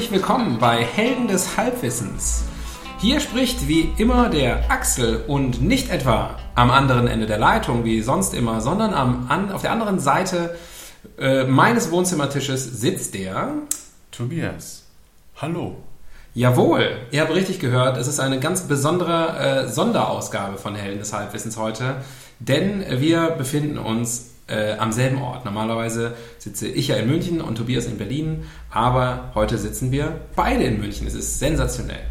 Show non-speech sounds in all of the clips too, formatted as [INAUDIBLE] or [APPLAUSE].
Herzlich willkommen bei Helden des Halbwissens. Hier spricht wie immer der Axel und nicht etwa am anderen Ende der Leitung wie sonst immer, sondern am, an, auf der anderen Seite äh, meines Wohnzimmertisches sitzt der. Tobias, hallo. Jawohl, ihr habt richtig gehört, es ist eine ganz besondere äh, Sonderausgabe von Helden des Halbwissens heute, denn wir befinden uns äh, am selben Ort. Normalerweise sitze ich ja in München und Tobias in Berlin, aber heute sitzen wir beide in München. Es ist sensationell.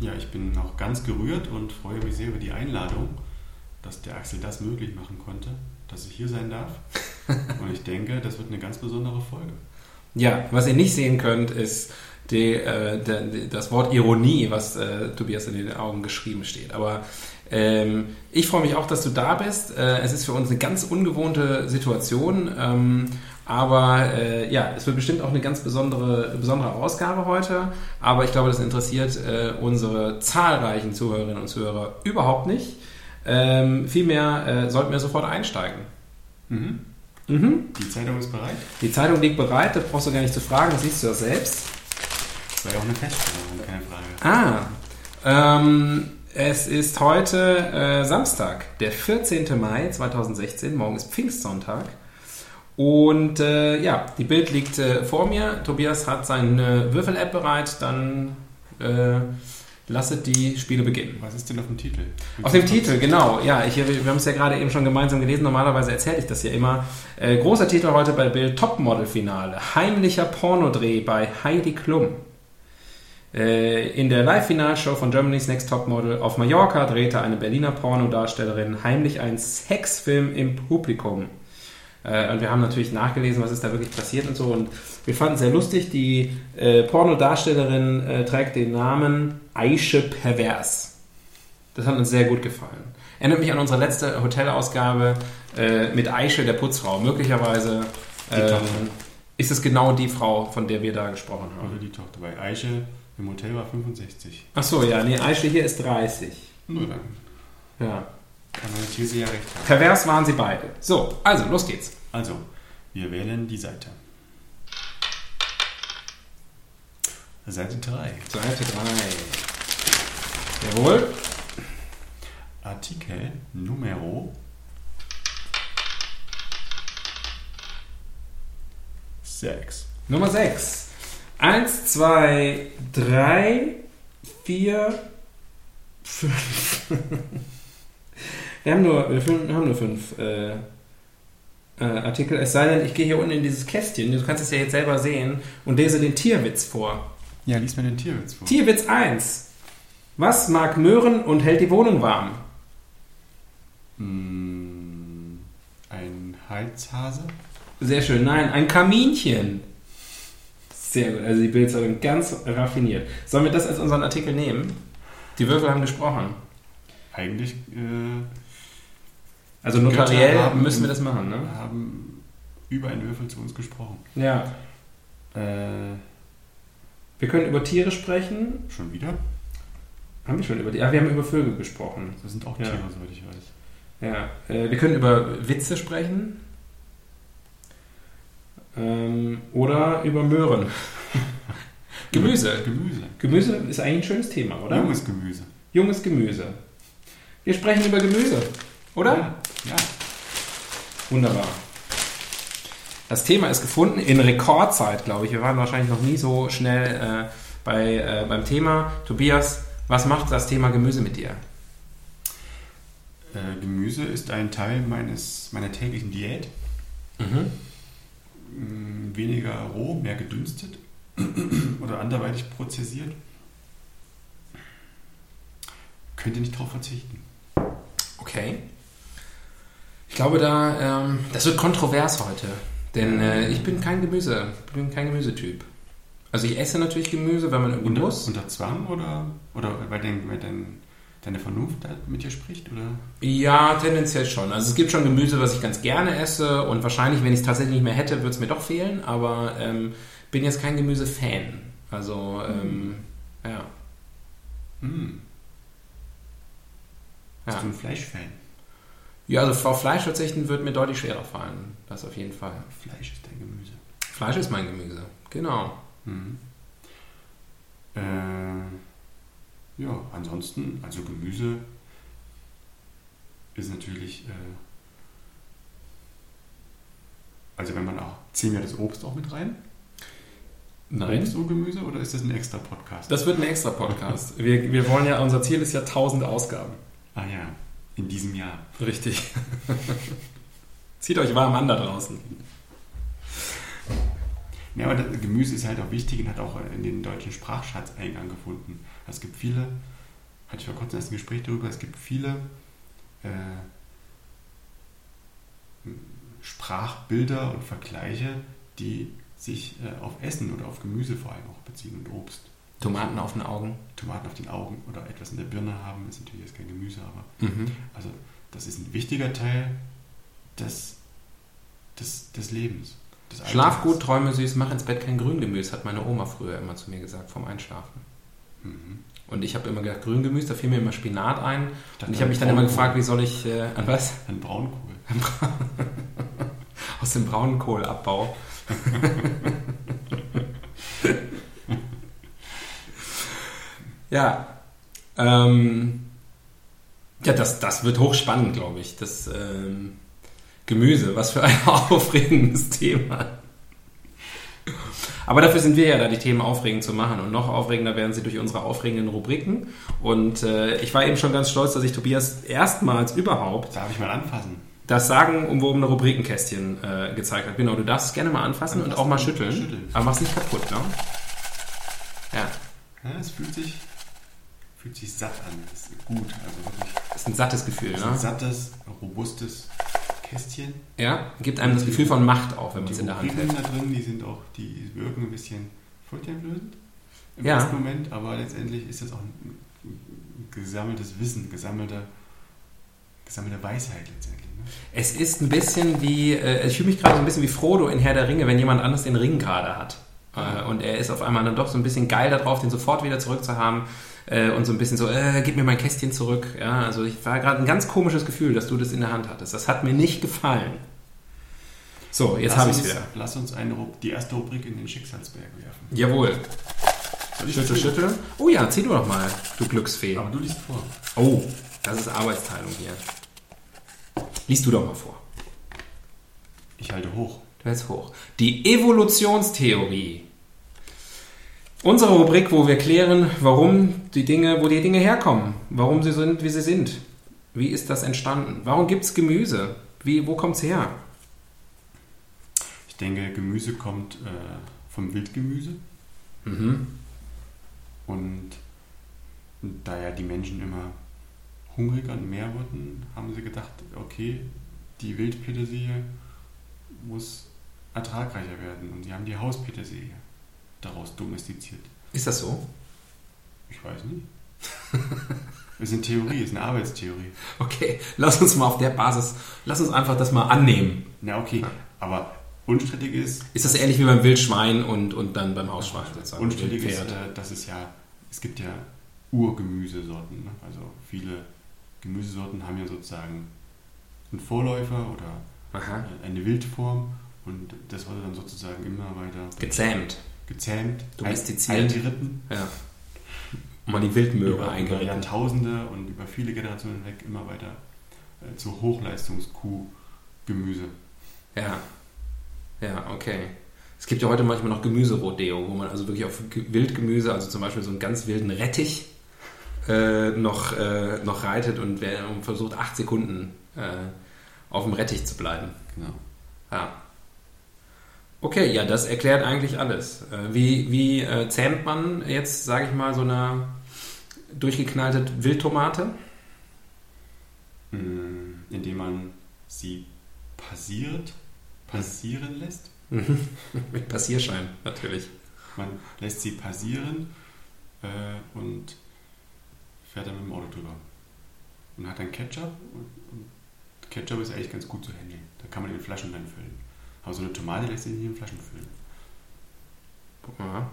Ja, ich bin noch ganz gerührt und freue mich sehr über die Einladung, dass der Axel das möglich machen konnte, dass ich hier sein darf. [LAUGHS] und ich denke, das wird eine ganz besondere Folge. Ja, was ihr nicht sehen könnt, ist die, äh, de, das Wort Ironie, was äh, Tobias in den Augen geschrieben steht. Aber ähm, ich freue mich auch, dass du da bist. Äh, es ist für uns eine ganz ungewohnte Situation. Ähm, aber äh, ja, es wird bestimmt auch eine ganz besondere, besondere Ausgabe heute. Aber ich glaube, das interessiert äh, unsere zahlreichen Zuhörerinnen und Zuhörer überhaupt nicht. Ähm, vielmehr äh, sollten wir sofort einsteigen. Mhm. Mhm. Die Zeitung ist bereit. Die Zeitung liegt bereit, das brauchst du gar nicht zu fragen, das siehst du ja selbst. Das war ja auch eine Feststellung, keine Frage. Ah, ähm, es ist heute äh, Samstag, der 14. Mai 2016. Morgen ist Pfingstsonntag. Und äh, ja, die Bild liegt äh, vor mir. Tobias hat seine Würfel-App bereit. Dann äh, lasset die Spiele beginnen. Was ist denn auf dem Titel? Auf dem Titel, genau. Ja, ich, wir haben es ja gerade eben schon gemeinsam gelesen. Normalerweise erzähle ich das ja immer. Äh, großer Titel heute bei Bild Topmodel-Finale. Heimlicher Pornodreh bei Heidi Klum. Äh, in der Live-Finalshow von Germany's Next Topmodel auf Mallorca drehte eine Berliner Pornodarstellerin heimlich einen Sexfilm im Publikum. Äh, und wir haben natürlich nachgelesen, was ist da wirklich passiert und so. Und wir fanden es sehr lustig. Die äh, Pornodarstellerin äh, trägt den Namen Aische Pervers. Das hat uns sehr gut gefallen. Erinnert mich an unsere letzte Hotelausgabe äh, mit Aische, der Putzfrau. Möglicherweise ähm, ist es genau die Frau, von der wir da gesprochen haben. Oder die Tochter. Bei Eiche im Hotel war 65. Ach so, ja, nee, Aische hier ist 30. Nur dann Ja. kann meine These ja recht haben. Pervers waren sie beide. So, also, los geht's. Also, wir wählen die Seite. Seite 3. Seite 3. Jawohl. Artikel Numero 6. Nummer 6. 1, 2, 3, 4, 5. Wir haben nur, wir haben nur fünf äh, äh, Artikel. Es sei denn, ich gehe hier unten in dieses Kästchen. Du kannst es ja jetzt selber sehen und lese den Tierwitz vor. Ja, lies mir den Tierwitz vor. Tierwitz 1. Was mag Möhren und hält die Wohnung warm? Hm, ein Heizhase? Sehr schön. Nein, ein Kaminchen. Sehr gut. Also die Bildzeitung ganz raffiniert. Sollen wir das als unseren Artikel nehmen? Die Würfel haben gesprochen. Eigentlich äh, Also notariell haben- müssen wir das machen, ne? haben über einen Würfel zu uns gesprochen. Ja. Äh, Wir können über Tiere sprechen. schon wieder? Haben wir schon über die? Ja, wir haben über Vögel gesprochen. Das sind auch Ja. Tiere, soweit ich weiß. Ja. Äh, wir können über Witze sprechen. Ähm, oder über Möhren. [LAUGHS] Gemüse. Gemüse. Gemüse ist eigentlich ein schönes Thema, oder? Junges Gemüse. Junges Gemüse. Wir sprechen über Gemüse, oder? Ja. ja. Wunderbar. Das Thema ist gefunden in Rekordzeit, glaube ich. Wir waren wahrscheinlich noch nie so schnell äh, bei, äh, beim Thema. Tobias, was macht das Thema Gemüse mit dir? Äh, Gemüse ist ein Teil meines, meiner täglichen Diät. Mhm. Weniger roh, mehr gedünstet [CLEARS THROAT] oder anderweitig prozessiert. Könnt ihr nicht darauf verzichten. Okay. glaube, da, ähm, das wird kontrovers heute. Denn äh, ich bin kein Gemüse, bin kein Gemüsetyp. Also ich esse natürlich Gemüse, wenn man irgendwie Unter, muss. unter Zwang oder, oder weil, dein, weil dein, deine Vernunft mit dir spricht? Oder? Ja, tendenziell schon. Also es gibt schon Gemüse, was ich ganz gerne esse und wahrscheinlich, wenn ich es tatsächlich nicht mehr hätte, würde es mir doch fehlen. Aber ähm, bin jetzt kein Gemüse-Fan. Also ähm, ja. Hm. Bist Ja. du ein Fleischfan? ja, also auf Fleisch verzichten wird mir deutlich schwerer fallen. Das auf jeden Fall. Fleisch ist dein Gemüse. Fleisch ist mein Gemüse. Genau. Mhm. Äh, ja, ansonsten, also Gemüse ist natürlich, äh, also wenn man auch, ziehen wir das Obst auch mit rein? Obst und Gemüse oder ist das ein extra Podcast? Das wird ein extra Podcast. Wir, wir wollen ja, unser Ziel ist ja 1000 Ausgaben. ah ja, in diesem Jahr. Richtig. [LAUGHS] Zieht euch warm an da draußen. Ja, aber das Gemüse ist halt auch wichtig und hat auch in den deutschen Sprachschatz Eingang gefunden. Es gibt viele, hatte ich vor kurzem erst ein Gespräch darüber, es gibt viele äh, Sprachbilder und Vergleiche, die sich äh, auf Essen oder auf Gemüse vor allem auch beziehen und Obst. Tomaten auf den Augen. Tomaten auf den Augen oder etwas in der Birne haben, ist natürlich jetzt kein Gemüse, aber Mhm. also das ist ein wichtiger Teil des, des, des Lebens. Schlaf gut, träume süß, mach ins Bett kein Grüngemüse, hat meine Oma früher immer zu mir gesagt, vom Einschlafen. Mhm. Und ich habe immer gedacht, Grüngemüse, da fiel mir immer Spinat ein. dachte, Und ich habe mich dann immer gefragt, wie soll ich, äh, an was? Ein Braunkohl. [LAUGHS] Aus dem Braunkohlabbau. [LAUGHS] ja. Ähm, ja, das, das wird hochspannend, glaube ich. Das ähm, Gemüse, was für ein [LAUGHS] aufregendes Thema. Aber dafür sind wir ja da, die Themen aufregend zu machen. Und noch aufregender werden sie durch unsere aufregenden Rubriken. Und äh, ich war eben schon ganz stolz, dass ich Tobias erstmals überhaupt Darf ich mal anfassen? das sagenumwobene Rubrikenkästchen äh, gezeigt hat. Genau, du darfst es gerne mal anfassen, und auch mal schütteln. schütteln. Aber mach's nicht kaputt, ne? Ja, Ja, es fühlt sich, fühlt sich satt an. Das ist gut. Also wirklich ist ein sattes Gefühl, das ist ein ne? sattes, robustes Kästchen. Ja, gibt einem das Gefühl von Macht auch, wenn man es die in der Hand Rubriken hält. da drin, die sind auch, die wirken ein bisschen furchteinflößend im Ja. ersten Moment, aber letztendlich ist das auch ein, gesammeltes Wissen, gesammelte, gesammelte Weisheit letztendlich. Ne? Es ist ein bisschen wie, äh, ich fühle mich gerade so ein bisschen wie Frodo in Herr der Ringe, wenn jemand anderes den Ring gerade hat. Äh, und er ist auf einmal dann doch so ein bisschen geil darauf, den sofort wieder zurückzuhaben. Äh, und so ein bisschen so, äh, gib mir mein Kästchen zurück. Ja, also ich war gerade ein ganz komisches Gefühl, dass du das in der Hand hattest. Das hat mir nicht gefallen. So, jetzt habe ich es wieder. Lass uns eine, die erste Rubrik in den Schicksalsberg werfen. Jawohl. Schüttel, schüttel. Oh ja, zieh du doch mal, du Glücksfee. Aber du liest vor. Oh, das ist Arbeitsteilung hier. Liest du doch mal vor. Ich halte hoch. Du hältst hoch. Die Evolutionstheorie. Unsere Rubrik, wo wir klären, warum die Dinge, wo die Dinge herkommen, warum sie sind, wie sie sind. Wie ist das entstanden? Warum gibt es Gemüse? Wie, wo kommt es her? Ich denke, Gemüse kommt äh, vom Wildgemüse. Mhm. Und da ja die Menschen immer hungriger und mehr wurden, haben sie gedacht, okay, die Wildpetersilie muss ertragreicher werden. Und sie haben die Hauspetersilie daraus domestiziert. Ist das so? Ich weiß nicht. [LAUGHS] Ist eine Theorie, ist eine Arbeitstheorie. Okay, lass uns mal auf der Basis, lass uns einfach das mal annehmen. Na okay, aber unstrittig ist, Ist das ähnlich wie beim Wildschwein und, und dann beim Hausschwein sozusagen? unstrittig ist, äh, dass es ja, es gibt ja Urgemüsesorten. Ne? Also viele Gemüsesorten haben ja sozusagen einen Vorläufer oder Aha. eine Wildform und das wurde dann sozusagen immer weiter Gezähmt. Gezähmt, Domestiziert. eingeritten, Ja. Und mal die Wildmöhre über, über eingeritten. Jahrtausende und über viele Generationen hinweg immer weiter äh, zu Hochleistungskuh-Gemüse. Ja. Ja, okay. Es gibt ja heute manchmal noch Gemüserodeo, wo man also wirklich auf Ge- Wildgemüse, also zum Beispiel so einen ganz wilden Rettich, äh, noch, äh, noch reitet und, wer- und versucht, acht Sekunden äh, auf dem Rettich zu bleiben. Genau. Ja. Okay, ja, das erklärt eigentlich alles. Äh, wie wie äh, zähmt man jetzt, sage ich mal, so eine durchgeknallte Wildtomate? Mm, Indem man sie passiert, passieren lässt. [LAUGHS] Mit Passierschein, natürlich. Man lässt sie passieren äh, und fährt dann mit dem Auto drüber. Und hat dann Ketchup und, und Ketchup ist eigentlich ganz gut zu handeln. Da kann man in Flaschen dann füllen. Aber so eine Tomate lässt sich nicht in Flaschen füllen. Ja.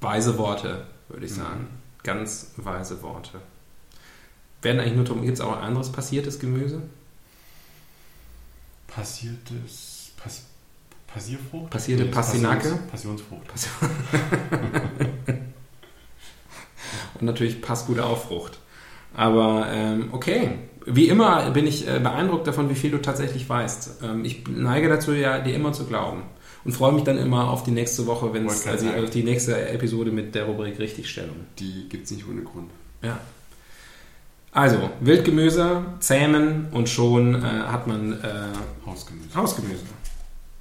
Weise Worte, würde ich Mhm. sagen. Ganz weise Worte. Werden eigentlich nur Tomaten, gibt es auch anderes passiertes Gemüse? Passiertes. Pass, Passierfrucht? Passierte Nee, Pastinake? Passions, Passionsfrucht. [LAUGHS] Und natürlich passgute Auffrucht. Aber ähm, okay, wie immer bin ich äh, beeindruckt davon, wie viel du tatsächlich weißt. Ähm, ich neige dazu, ja, dir immer zu glauben. Und freue mich dann immer auf die nächste Woche, wenn es also auf die nächste Episode mit der Rubrik Richtigstellung. Die gibt es nicht ohne Grund. Ja. Also, Wildgemüse, zähmen und schon äh, hat man äh, Hausgemüse. Hausgemüse.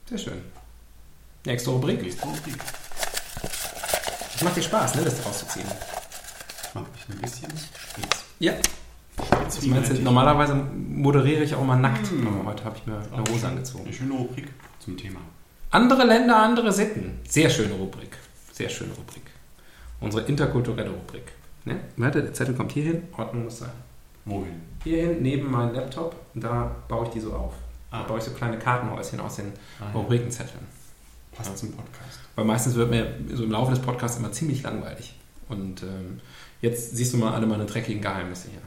Sehr schön. Nächste Rubrik. Nächste Rubrik. Das macht dir Spaß, ne, das rauszuziehen. Mach ich ein bisschen spitz. Ja. Was meinst du, normalerweise moderiere ich auch mal nackt, Hm. aber heute habe ich mir eine Hose angezogen. Eine schöne Rubrik zum Thema. Andere Länder, andere Sitten. Sehr schöne Rubrik. Sehr schöne Rubrik. Unsere interkulturelle Rubrik. Ne? Warte, der Zettel kommt hier hin. Ordnung muss sein. Wohin? Hier hin, neben meinem Laptop. Da baue ich die so auf. Da Ah. baue ich so kleine Kartenhäuschen aus den Ah, ja. Rubrikenzetteln. Passt zum Podcast. Weil meistens wird mir so im Laufe des Podcasts immer ziemlich langweilig. Und ähm, jetzt siehst du mal alle meine dreckigen Geheimnisse hier.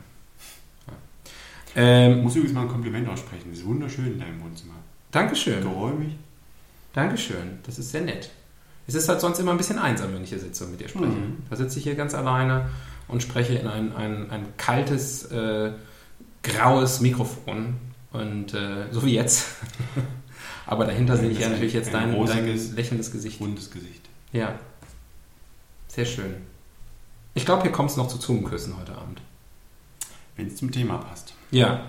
Ähm, muss übrigens mal ein Kompliment aussprechen. Es ist wunderschön in deinem Wohnzimmer. Dankeschön. Geräumig. Dankeschön. Das ist sehr nett. Es ist halt sonst immer ein bisschen einsam, wenn ich hier sitze und mit dir spreche. Mhm. Da sitze ich hier ganz alleine und spreche in ein, ein, ein kaltes, äh, graues Mikrofon. Und äh, so wie jetzt. [LAUGHS] Aber dahinter sehe ich Das ja natürlich jetzt ein dein, dein rosiges- lächelndes Gesicht. Rundes Gesicht. Ja. Sehr schön. Ich glaube, hier kommt es noch zu Zungenküssen heute Abend. Wenn es zum Thema passt. Ja.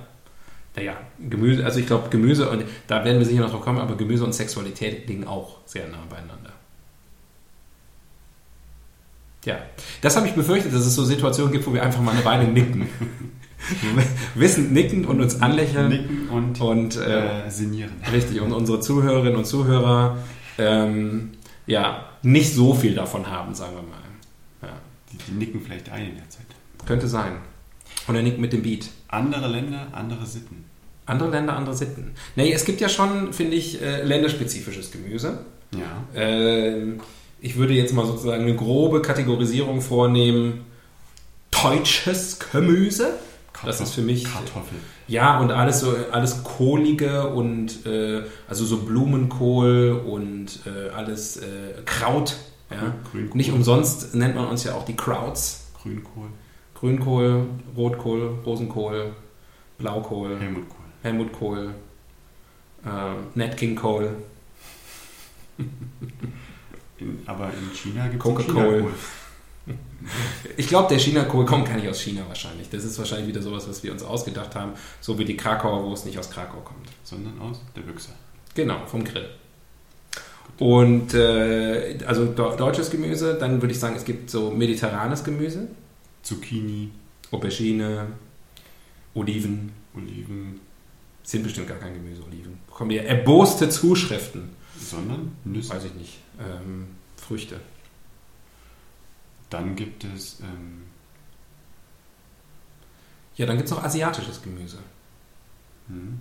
Naja, Gemüse, also ich glaube, Gemüse, und da werden wir sicher noch drauf kommen, aber Gemüse und Sexualität liegen auch sehr nah beieinander. Ja, das habe ich befürchtet, dass es so Situationen gibt, wo wir einfach mal eine Weile nicken. [LAUGHS] Wissend nicken und uns anlächeln. Nicken und Und äh, äh, sinnieren. richtig, und unsere Zuhörerinnen und Zuhörer ähm, ja, nicht so viel davon haben, sagen wir mal. Ja, Die, die nicken vielleicht ein in der Zeit. könnte sein. Und er nickt mit dem Beat. Andere Länder, andere Sitten. Andere Länder, andere Sitten. Nee, es gibt ja schon, finde ich, äh, länderspezifisches Gemüse. Ja. Ähm, ich würde jetzt mal sozusagen eine grobe Kategorisierung vornehmen. Deutsches Gemüse. Das ist für mich- Kartoffel. Ja, und alles so, alles kohlige und äh, also so Blumenkohl und äh, alles äh, Kraut. Ja. Grünkohl. Nicht umsonst nennt man uns ja auch die Krauts. Grünkohl. Grünkohl, Rotkohl, Rosenkohl, Blaukohl, Helmut Kohl. Helmut Kohl, äh, Nat King Cole. In, aber in China gibt es Coca-Cola. Ich glaube, der China-Kohl kommt gar nicht aus China wahrscheinlich. Das ist wahrscheinlich wieder sowas, was wir uns ausgedacht haben, so wie die Krakauer Wurst nicht aus Krakau kommt. Sondern aus der Büchse. Genau, vom Grill. Und äh, also deutsches Gemüse, dann würde ich sagen, es gibt so mediterranes Gemüse, Zucchini, Aubergine, Oliven, Oliven, sind bestimmt gar kein Gemüse, Oliven. Bekommen wir erboste Zuschriften. sondern Nüsse. Weiß ich nicht. Ähm, Früchte. Dann gibt es ähm, Ja, dann gibt es noch asiatisches Gemüse. hm,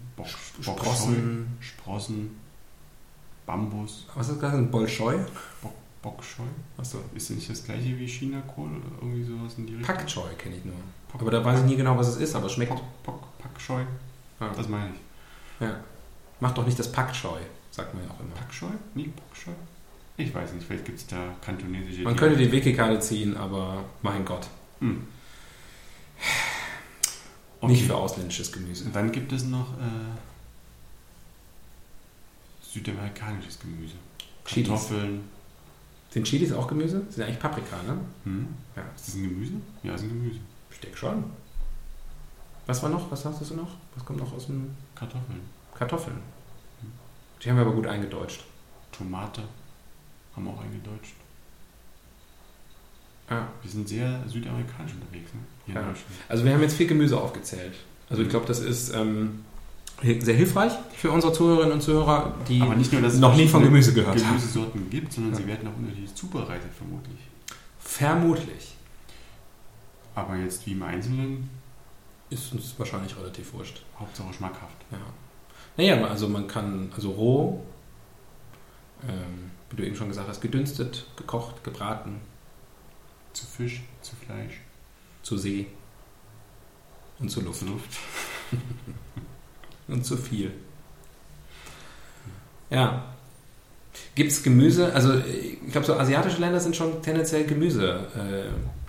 Sprossen. Sprossen, Bambus, Was ist das? Ein Bolschoi? Bock, Bockscheu. Achso. Ist nicht das gleiche wie China-Kohl oder irgendwie sowas in die Richtung? Pak Choi kenne ich nur. Aber da weiß ich nie genau, was es ist, aber es schmeckt. Packscheu. Ja. Das meine ich. Ja. Macht doch nicht das Pak Choi, sagt man ja auch immer. Packscheu? Nie Bockscheu? Ich weiß nicht, vielleicht gibt es da kantonesische Man könnte die Wiki-Karte ziehen, aber mein Gott. Hm. Nicht für ausländisches Gemüse. Und dann gibt es noch äh, südamerikanisches Gemüse. Chilis. Sind Chilis auch Gemüse? Sind eigentlich Paprika, ne? Hm. Ja. Ist das ein Gemüse? Ja, ist ein Gemüse. Ich denke schon. Was war noch? Was hast du noch? Was kommt noch aus dem Kartoffeln. Kartoffeln? Die haben wir aber gut eingedeutscht. Tomate haben wir auch eingedeutscht. Ja. Wir sind sehr südamerikanisch unterwegs, ne? Hier Ja. in Deutschland. Also wir haben jetzt viel Gemüse aufgezählt. Also ich glaube, das ist ähm, Sehr hilfreich für unsere Zuhörerinnen und Zuhörer, die nur, noch nie von Gemüse gehört haben. Gemüsesorten gibt, sondern Ja. sie werden auch unterschiedlich zubereitet, vermutlich. Vermutlich. Aber jetzt wie im Einzelnen, Ist uns wahrscheinlich relativ wurscht. Hauptsache schmackhaft. Ja. Naja, also man kann, also roh, ähm, wie du eben schon gesagt hast, gedünstet, gekocht, gebraten, Zu Fisch, zu Fleisch, zu See und zu Luft. zu Luft. [LAUGHS] Und zu viel. Ja. Gibt es Gemüse? Also ich glaube, so asiatische Länder sind schon tendenziell gemüselastig.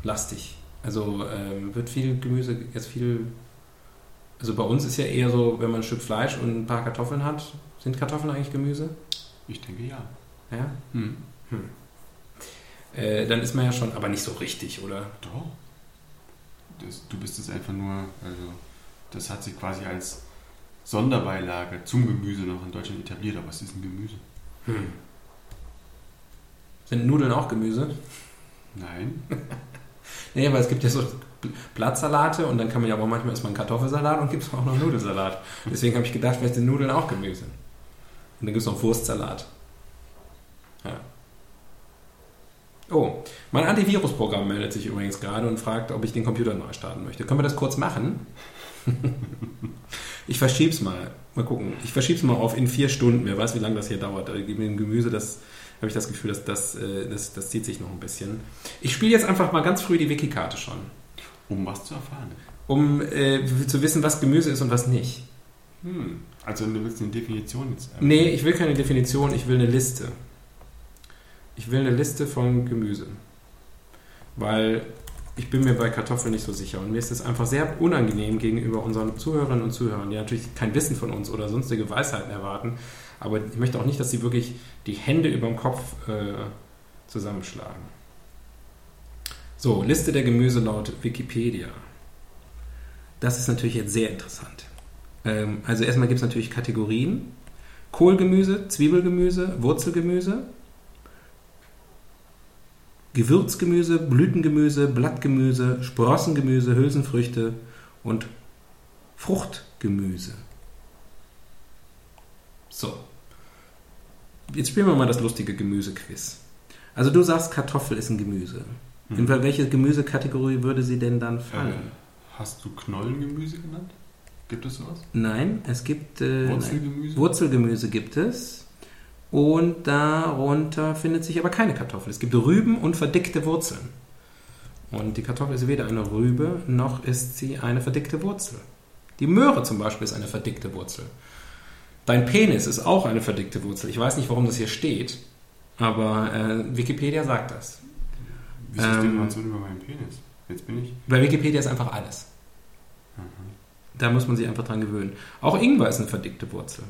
Lastig. also ähm, wird viel Gemüse, jetzt viel... Also bei uns ist ja eher so, wenn man ein Stück Fleisch und ein paar Kartoffeln hat, sind Kartoffeln eigentlich Gemüse? Ich denke ja. Ja. Hm. Äh, dann ist man ja schon, aber nicht so richtig, oder? Doch. Das, du bist es einfach nur, also das hat sich quasi als Sonderbeilage zum Gemüse noch in Deutschland etabliert, aber es ist ein Gemüse. Hm. Sind Nudeln auch Gemüse? Nein. [LAUGHS] Nee, aber es gibt ja so Blattsalate und dann kann man ja auch manchmal erstmal einen Kartoffelsalat und gibt es auch noch Nudelsalat. Deswegen habe ich gedacht, vielleicht sind Nudeln auch Gemüse. Und dann gibt es noch Wurstsalat. Ja. Oh, mein Antivirusprogramm meldet sich übrigens gerade und fragt, ob ich den Computer neu starten möchte. Können wir das kurz machen? [LAUGHS] ich verschieb's mal. Mal gucken. Ich verschieb's mal auf in vier Stunden. Wer weiß, wie lange das hier dauert. Mit dem Gemüse, das habe ich das Gefühl, dass das, äh, das, das zieht sich noch ein bisschen. Ich spiele jetzt einfach mal ganz früh die Wiki-Karte schon, Um was zu erfahren. um äh, zu wissen, was Gemüse ist und was nicht. Hm. Also du willst eine Definition jetzt. äh, Nee, ich will keine Definition, ich will eine Liste. Ich will eine Liste von Gemüse. Weil ich bin mir bei Kartoffeln nicht so sicher. Und mir ist es einfach sehr unangenehm gegenüber unseren Zuhörerinnen und Zuhörern, die natürlich kein Wissen von uns oder sonstige Weisheiten erwarten. Aber ich möchte auch nicht, dass sie wirklich die Hände über dem Kopf äh, zusammenschlagen. So, Liste der Gemüse laut Wikipedia. Das ist natürlich jetzt sehr interessant. Ähm, also erstmal gibt es natürlich Kategorien. Kohlgemüse, Zwiebelgemüse, Wurzelgemüse, Gewürzgemüse, Blütengemüse, Blattgemüse, Sprossengemüse, Hülsenfrüchte und Fruchtgemüse. So. Jetzt spielen wir mal das lustige Gemüsequiz. Also du sagst, Kartoffel ist ein Gemüse. Hm. In welche Gemüsekategorie würde sie denn dann fallen? Äh, hast du Knollengemüse genannt? Gibt es sowas? Nein, es gibt äh, nein. Wurzelgemüse? Wurzelgemüse gibt es. Und darunter findet sich aber keine Kartoffel. Es gibt Rüben und verdickte Wurzeln. Und die Kartoffel ist weder eine Rübe, noch ist sie eine verdickte Wurzel. Die Möhre zum Beispiel ist eine verdickte Wurzel. Dein Penis ist auch eine verdickte Wurzel. Ich weiß nicht, warum das hier steht, aber äh, Wikipedia sagt das. Wieso ist die Ähm, Information über meinen Penis? Jetzt bin ich. Bei Wikipedia ist einfach alles. Aha. Da muss man sich einfach dran gewöhnen. Auch Ingwer ist eine verdickte Wurzel.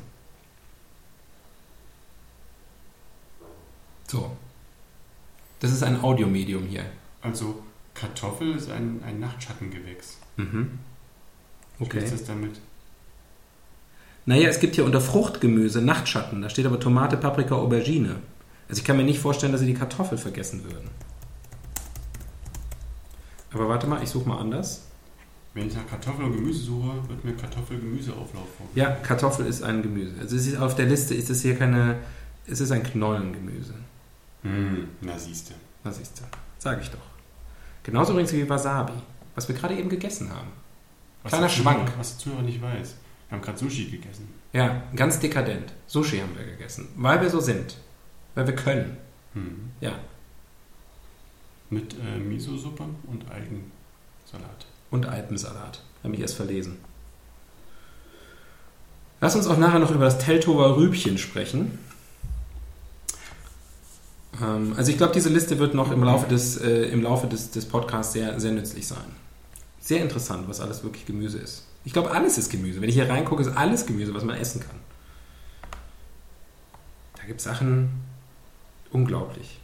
So. Das ist ein Audiomedium hier. Also Kartoffel ist ein, ein Nachtschattengewächs. Mhm. Okay. ist das damit? Naja, es gibt hier unter Fruchtgemüse Nachtschatten. Da steht aber Tomate, Paprika, Aubergine. Also ich kann mir nicht vorstellen, dass sie die Kartoffel vergessen würden. Aber warte mal, ich suche mal anders. Wenn ich nach Kartoffel und Gemüse suche, wird mir Kartoffel-Gemüseauflauf vor. Ja, Kartoffel ist ein Gemüse. Also es ist auf der Liste ist es hier keine. Es ist ein Knollengemüse. Hm, na siehste. Na siehst du. Sag ich doch. Genauso übrigens wie Wasabi, was wir gerade eben gegessen haben. Was Kleiner Schwank. Was der Zuhörer nicht weiß. Wir haben gerade Sushi gegessen. Ja, ganz dekadent. Sushi haben wir gegessen. Weil wir so sind. Weil wir können. Hm. Ja. Mit äh, Miso-Suppe und Algensalat. Und Alpensalat. Habe mich erst verlesen. Lass uns auch nachher noch über das Teltower Rübchen sprechen. Ähm, also ich glaube, diese Liste wird noch im Laufe des, äh, im Laufe des, des Podcasts sehr, sehr nützlich sein. Sehr interessant, was alles wirklich Gemüse ist. Ich glaube, alles ist Gemüse. Wenn ich hier reingucke, ist alles Gemüse, was man essen kann. Da gibt es Sachen unglaublich.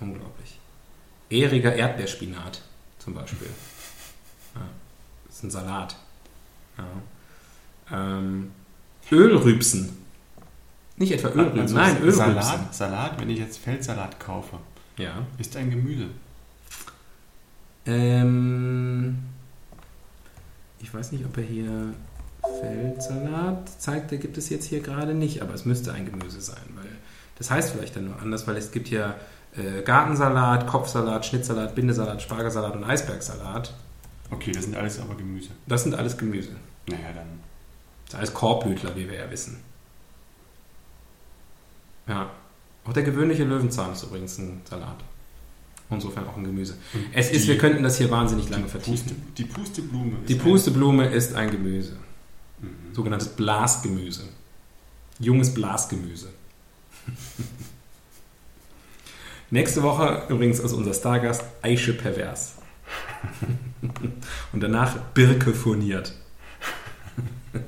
Unglaublich. Ehriger Erdbeerspinat zum Beispiel. [LAUGHS] Ja, das ist ein Salat. Ja. Ähm, Ölrübsen. Nicht etwa Ölrübsen, Also nein, Ölrübsen. Salat, Salat, wenn ich jetzt Feldsalat kaufe, Ja. ist ein Gemüse. Ähm, ich weiß nicht, ob er hier Feldsalat zeigt, da gibt es jetzt hier gerade nicht, aber es müsste ein Gemüse sein, weil das heißt vielleicht dann nur anders, weil es gibt hier äh, Gartensalat, Kopfsalat, Schnittsalat, Bindesalat, Spargelsalat und Eisbergsalat. Okay, das sind alles aber Gemüse. Das sind alles Gemüse. Naja, dann. Das ist alles Korbhütler, wie wir ja wissen. Ja. Auch der gewöhnliche Löwenzahn ist übrigens ein Salat. Insofern auch ein Gemüse. Und Es ist, die- wir könnten das hier wahnsinnig lange die Puste, vertiefen. die Pusteblume. ist Die ein- Pusteblume ist ein Gemüse. Mhm. Sogenanntes Blasgemüse. Junges Blasgemüse. [LAUGHS] Nächste Woche übrigens ist unser Stargast Eiche Pervers. [LAUGHS] Und danach Birke furniert. [LAUGHS]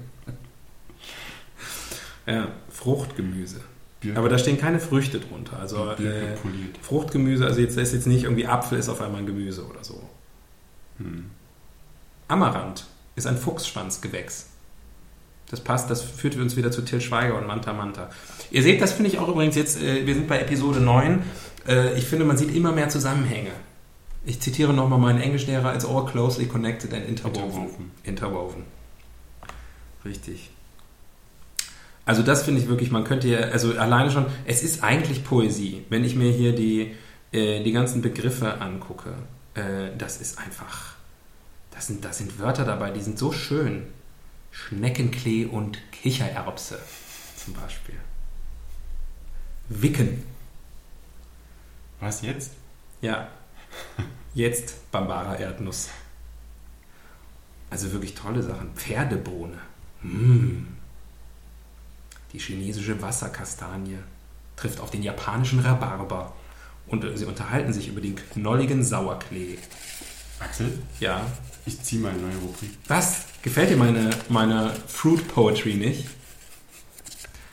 ja, Fruchtgemüse. Birke- Aber da stehen keine Früchte drunter. Also äh. Fruchtgemüse, also jetzt ist jetzt nicht irgendwie Apfel ist auf einmal ein Gemüse oder so. Mhm. Amaranth ist ein Fuchsschwanzgewächs. Das passt, das führt uns wieder zu Till Schweiger und Manta Manta. Ihr seht, das finde ich auch übrigens jetzt, äh, wir sind bei Episode 9. Äh, ich finde, man sieht immer mehr Zusammenhänge. Ich zitiere nochmal meinen Englischlehrer, it's all closely connected and interwoven. Interwoven. Interwoven. Richtig. Also das finde ich wirklich, man könnte ja, also alleine schon, es ist eigentlich Poesie. Wenn ich mir hier die, äh, die ganzen Begriffe angucke, äh, das ist einfach, das sind, das sind Wörter dabei, die sind so schön. Schneckenklee und Kichererbse zum Beispiel. Wicken. Was jetzt? Ja. Jetzt Bambara Erdnuss. Also wirklich tolle Sachen. Pferdebohne. Mm. Die chinesische Wasserkastanie trifft auf den japanischen Rhabarber. Und äh, sie unterhalten sich über den knolligen Sauerklee. Axel, Ja. ich ziehe mal eine neue Rubrik. Was? Gefällt dir meine, meine Fruit Poetry nicht?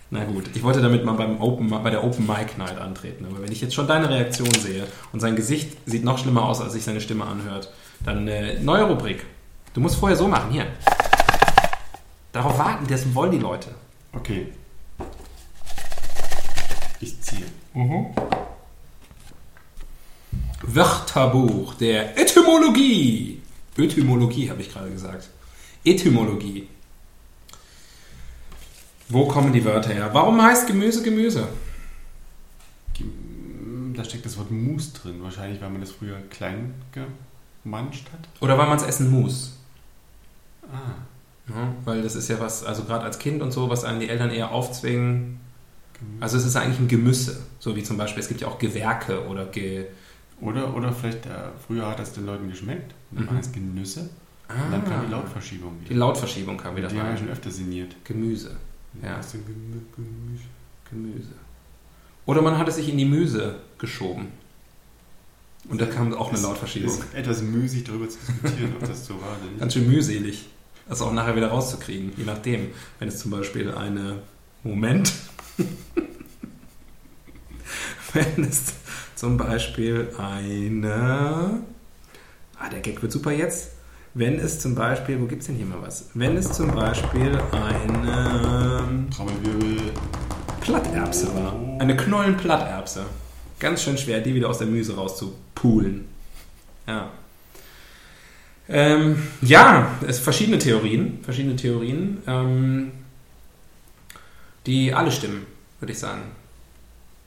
Na gut, ich wollte damit mal beim Open, bei der Open Mic Night antreten, aber wenn ich jetzt schon deine Reaktion sehe und sein Gesicht sieht noch schlimmer aus, als sich seine Stimme anhört, dann äh, neue Rubrik. Du musst vorher so machen, hier. Darauf warten, das wollen die Leute. Okay. Ich ziehe. Wörterbuch der Etymologie. Etymologie habe ich gerade gesagt. Etymologie. Wo kommen die Wörter her? Warum heißt Gemüse Gemüse? Gem- Da steckt das Wort Mus drin. Wahrscheinlich, weil man das früher klein gemanscht hat. Oder weil man es essen muss? Ah. Ja, weil das ist ja was, also gerade als Kind und so, was einen die Eltern eher aufzwingen. Also es ist eigentlich ein Gemüse. So wie zum Beispiel, es gibt ja auch Gewerke oder Ge... Oder, oder vielleicht, äh, früher hat das den Leuten geschmeckt. Dann Mhm. waren es Genüsse. Und dann kam die Lautverschiebung Die wieder. Lautverschiebung kam wieder Die haben wir schon öfter sinniert. Gemüse. Ja. Was denn Gemü- Gemüse? Gemüse. Oder man hat es sich in die Müse geschoben. Und da kam auch eine Es Lautverschiebung. ist etwas müßig darüber zu diskutieren, ob das so war oder nicht. Ganz schön mühselig, das auch nachher wieder rauszukriegen, je nachdem. Wenn es zum Beispiel eine. Moment. [LAUGHS] Wenn es zum Beispiel eine. Ah, der Gag wird super jetzt. Wenn es zum Beispiel. Wo gibt es denn hier mal was? Wenn es zum Beispiel eine. Trommelwirbel. Platterbse war. Eine Knollenplatterbse. Ganz schön schwer, die wieder aus der Müse rauszupulen. Ja. Ähm, ja, es verschiedene Theorien, verschiedene Theorien, ähm, die alle stimmen, würde ich sagen.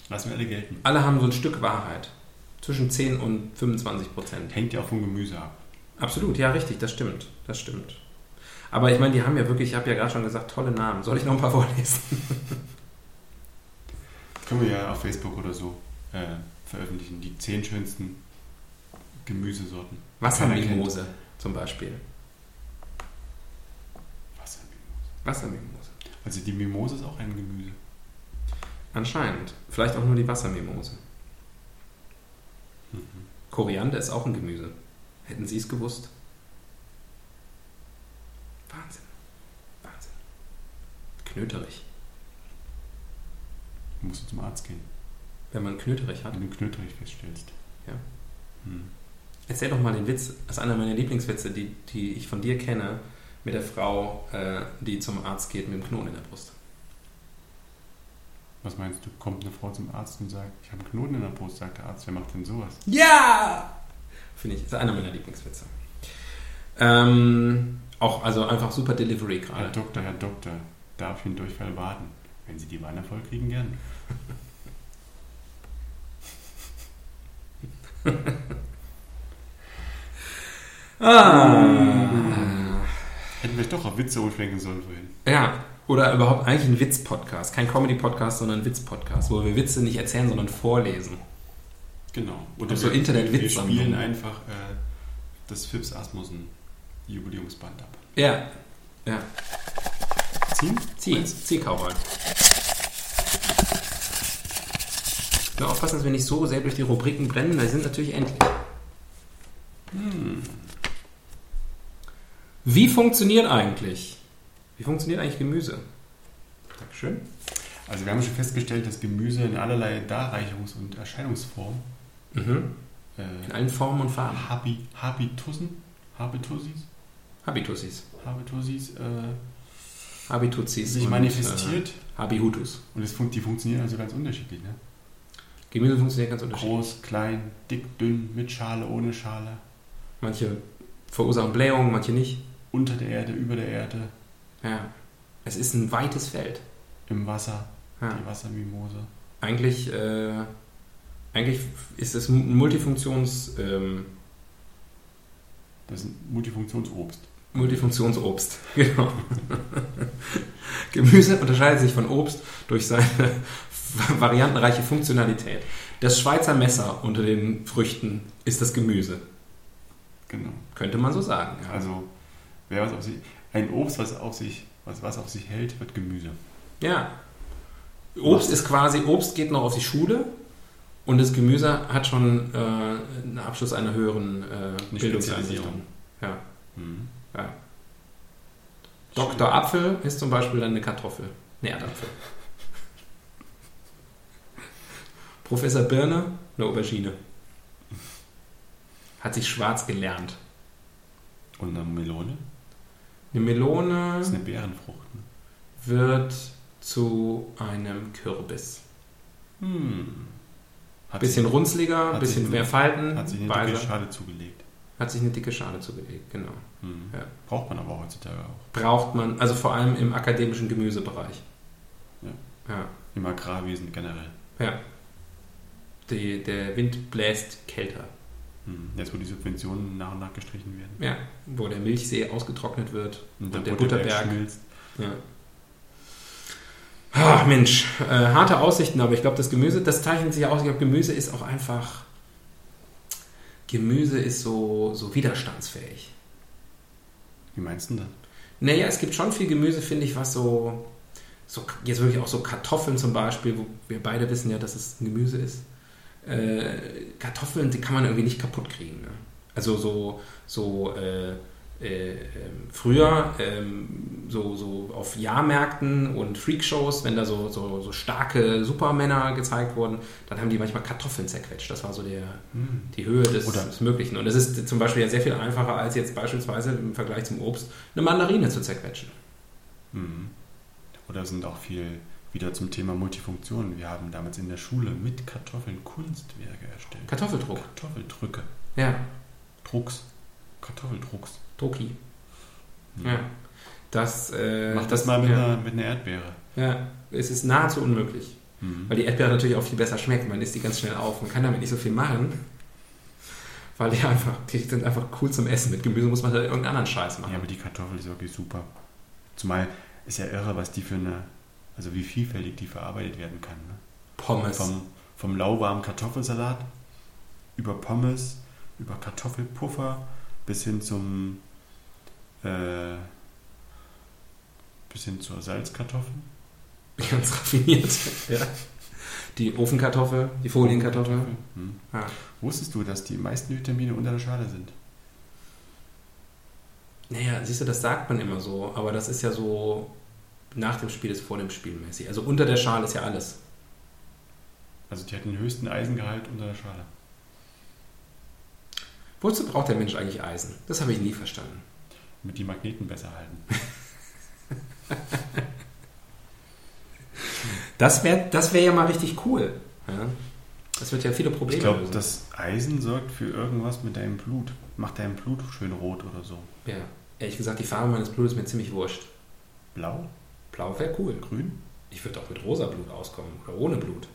Lassen wir alle gelten. Alle haben so ein Stück Wahrheit. Zwischen 10 und 25 Prozent. Hängt ja auch vom Gemüse ab. Absolut, ja, richtig, das stimmt. Das stimmt. Aber ich meine, die haben ja wirklich, ich habe ja gerade schon gesagt, tolle Namen. Soll ich noch ein paar [LAUGHS] vorlesen? Können wir ja auf Facebook oder so äh, veröffentlichen. Die zehn schönsten Gemüsesorten. Wassermimose zum Beispiel. Wassermimose. Wassermimose. Also die Mimose ist auch ein Gemüse. Anscheinend. Vielleicht auch nur die Wassermimose. Mhm. Koriander ist auch ein Gemüse. Hätten Sie es gewusst? Wahnsinn. Wahnsinn. Knöterig. Du musst zum Arzt gehen, Wenn man Knöterig hat. wenn du Knöterich feststellst. Ja. Hm. Erzähl doch mal den Witz. Das ist einer meiner Lieblingswitze, die, die ich von dir kenne, mit der Frau, äh, die zum Arzt geht mit dem Knoten in der Brust. Was meinst du? Kommt eine Frau zum Arzt und sagt, ich habe einen Knoten in der Brust, sagt der Arzt, wer macht denn sowas? Ja! Finde ich, ist einer meiner Lieblingswitze. Ähm, Auch, also einfach super Delivery Herr gerade. Doktor, Herr Doktor, darf ich den Durchfall warten? Wenn Sie die Wanne voll kriegen, gern. [LAUGHS] Ah. Hätten wir doch auf Witze umschwenken sollen vorhin. Ja, oder überhaupt eigentlich ein Witz-Podcast. Kein Comedy-Podcast, sondern ein Witz-Podcast, wo wir Witze nicht erzählen, sondern vorlesen. Genau. Auf so Internet-Witz- Wir spielen einfach äh, das Phipps Asmussen Jubiläumsband ab. Ja, ja. Ziehen? Zieh, zieh Cowboy. Nur aufpassen, dass wir nicht so sehr durch die Rubriken brennen, weil sie sind natürlich endlich. Hm. Wie funktioniert eigentlich? Wie funktioniert eigentlich Gemüse? Dankeschön. Also wir haben schon festgestellt, dass Gemüse in allerlei Darreichungs- und Erscheinungsformen Mhm. äh, In allen Formen und Farben. Habi, Habitussen, Habitussis, Habitussis. Habitussis äh, Habituzis. sich manifestiert Äh, Habihutus. und fun die funktionieren also ganz unterschiedlich. Ne? Gemüse funktioniert ganz unterschiedlich. Groß, klein, dick, dünn, mit Schale, ohne Schale, Manche verursachen Blähungen, manche nicht. Unter der Erde, über der Erde, Ja. Es ist ein weites Feld. im Wasser, Ja. die Wassermimose. Eigentlich, äh, eigentlich ist es ein Multifunktions, ähm, Das ist ein Multifunktionsobst. Multifunktionsobst. [LAUGHS] Genau. Gemüse unterscheidet sich von Obst durch seine [LAUGHS] variantenreiche Funktionalität. Das Schweizer Messer unter den Früchten ist das Gemüse. Genau. Könnte man so sagen. Ja. Also wer was auf sich, ein Obst, was auf sich, was, was auf sich hält, wird Gemüse. ja. Obst ist quasi, Obst geht noch auf die Schule und das Gemüse hat schon äh, einen Abschluss einer höheren äh, Bildungseinrichtung. Ja. Mhm. Ja. Dr. Apfel ist zum Beispiel dann eine Kartoffel. Eine Erdapfel. [LAUGHS] Professor Birne, eine Aubergine. Hat sich schwarz gelernt. Und eine Melone? Eine Melone Das ist eine Beerenfrucht. Ne? wird zu einem Kürbis. Hm. Hat Bisschen sich, runzliger, bisschen mehr Falten. hat sich eine weiser. dicke Schale zugelegt. hat sich eine dicke Schale zugelegt, genau. Hm. Ja. Braucht man aber heutzutage auch. Braucht man, also vor allem im akademischen Gemüsebereich. Ja. Ja. Im Agrarwesen generell. ja. Die, der Wind bläst kälter. Hm. Jetzt, wo die Subventionen nach und nach gestrichen werden. Ja, wo der Milchsee ausgetrocknet wird Und, und der Butterberg. schmilzt. Ja. Ach Mensch, äh, harte Aussichten, aber ich glaube, das Gemüse, das zeichnet sich aus. Ich glaube, Gemüse ist auch einfach. Gemüse ist so, so widerstandsfähig. Wie meinst du denn das? Naja, es gibt schon viel Gemüse, finde ich, was so, so. Jetzt wirklich auch so Kartoffeln zum Beispiel, wo wir beide wissen ja, dass es ein Gemüse ist. Äh, Kartoffeln, die kann man irgendwie nicht kaputt kriegen. Ne? Also so, so äh, äh, ähm, früher ähm, so, so auf Jahrmärkten und Freakshows, wenn da so, so, so starke Supermänner gezeigt wurden, dann haben die manchmal Kartoffeln zerquetscht. Das war so der, Hm. die Höhe des, des Möglichen. Und es ist zum Beispiel ja sehr viel einfacher, als jetzt beispielsweise im Vergleich zum Obst eine Mandarine zu zerquetschen. Mhm. Oder sind auch viel wieder zum Thema Multifunktion. Wir haben damals in der Schule mit Kartoffeln Kunstwerke erstellt. Kartoffeldruck. Kartoffeldrücke. Ja, Drucks. Kartoffeldrucks. Toki. Mhm. Ja. Das, äh, Mach das mal mit, ja, einer, mit einer Erdbeere. ja, es ist nahezu unmöglich. Mhm. Weil die Erdbeere natürlich auch viel besser schmeckt. Man isst die ganz schnell auf. Man kann damit nicht so viel machen. Weil die einfach, die sind einfach cool zum Essen. Mit Gemüse muss man halt irgendeinen anderen Scheiß machen. Ja, aber die Kartoffel ist wirklich super. Zumal ist ja irre, was die für eine, also wie vielfältig die verarbeitet werden kann. Ne? Pommes. Vom, vom lauwarmen Kartoffelsalat über Pommes, über Kartoffelpuffer bis hin zum äh, bis hin zur Salzkartoffel. Ganz raffiniert. [LAUGHS] ja. Die Ofenkartoffel, die Folienkartoffel. Hm. Ja. Wusstest du, dass die meisten Vitamine unter der Schale sind? Naja, siehst du, das sagt man immer so, aber das ist ja so nach dem Spiel ist vor dem Spiel mäßig. Also unter der Schale ist ja alles. Also die hat den höchsten Eisengehalt unter der Schale. Wozu braucht der Mensch eigentlich Eisen? Das habe ich nie verstanden. Damit die Magneten besser halten. [LAUGHS] Das wäre das wär ja mal richtig cool. Ja? Das wird ja viele Probleme Ich glaube, das Eisen sorgt für irgendwas mit deinem Blut. Macht dein Blut schön rot oder so. Ja. Ehrlich gesagt, die Farbe meines Blutes ist mir ziemlich wurscht. Blau? Blau wäre cool. Grün? Ich würde auch mit rosa Blut auskommen oder ohne Blut.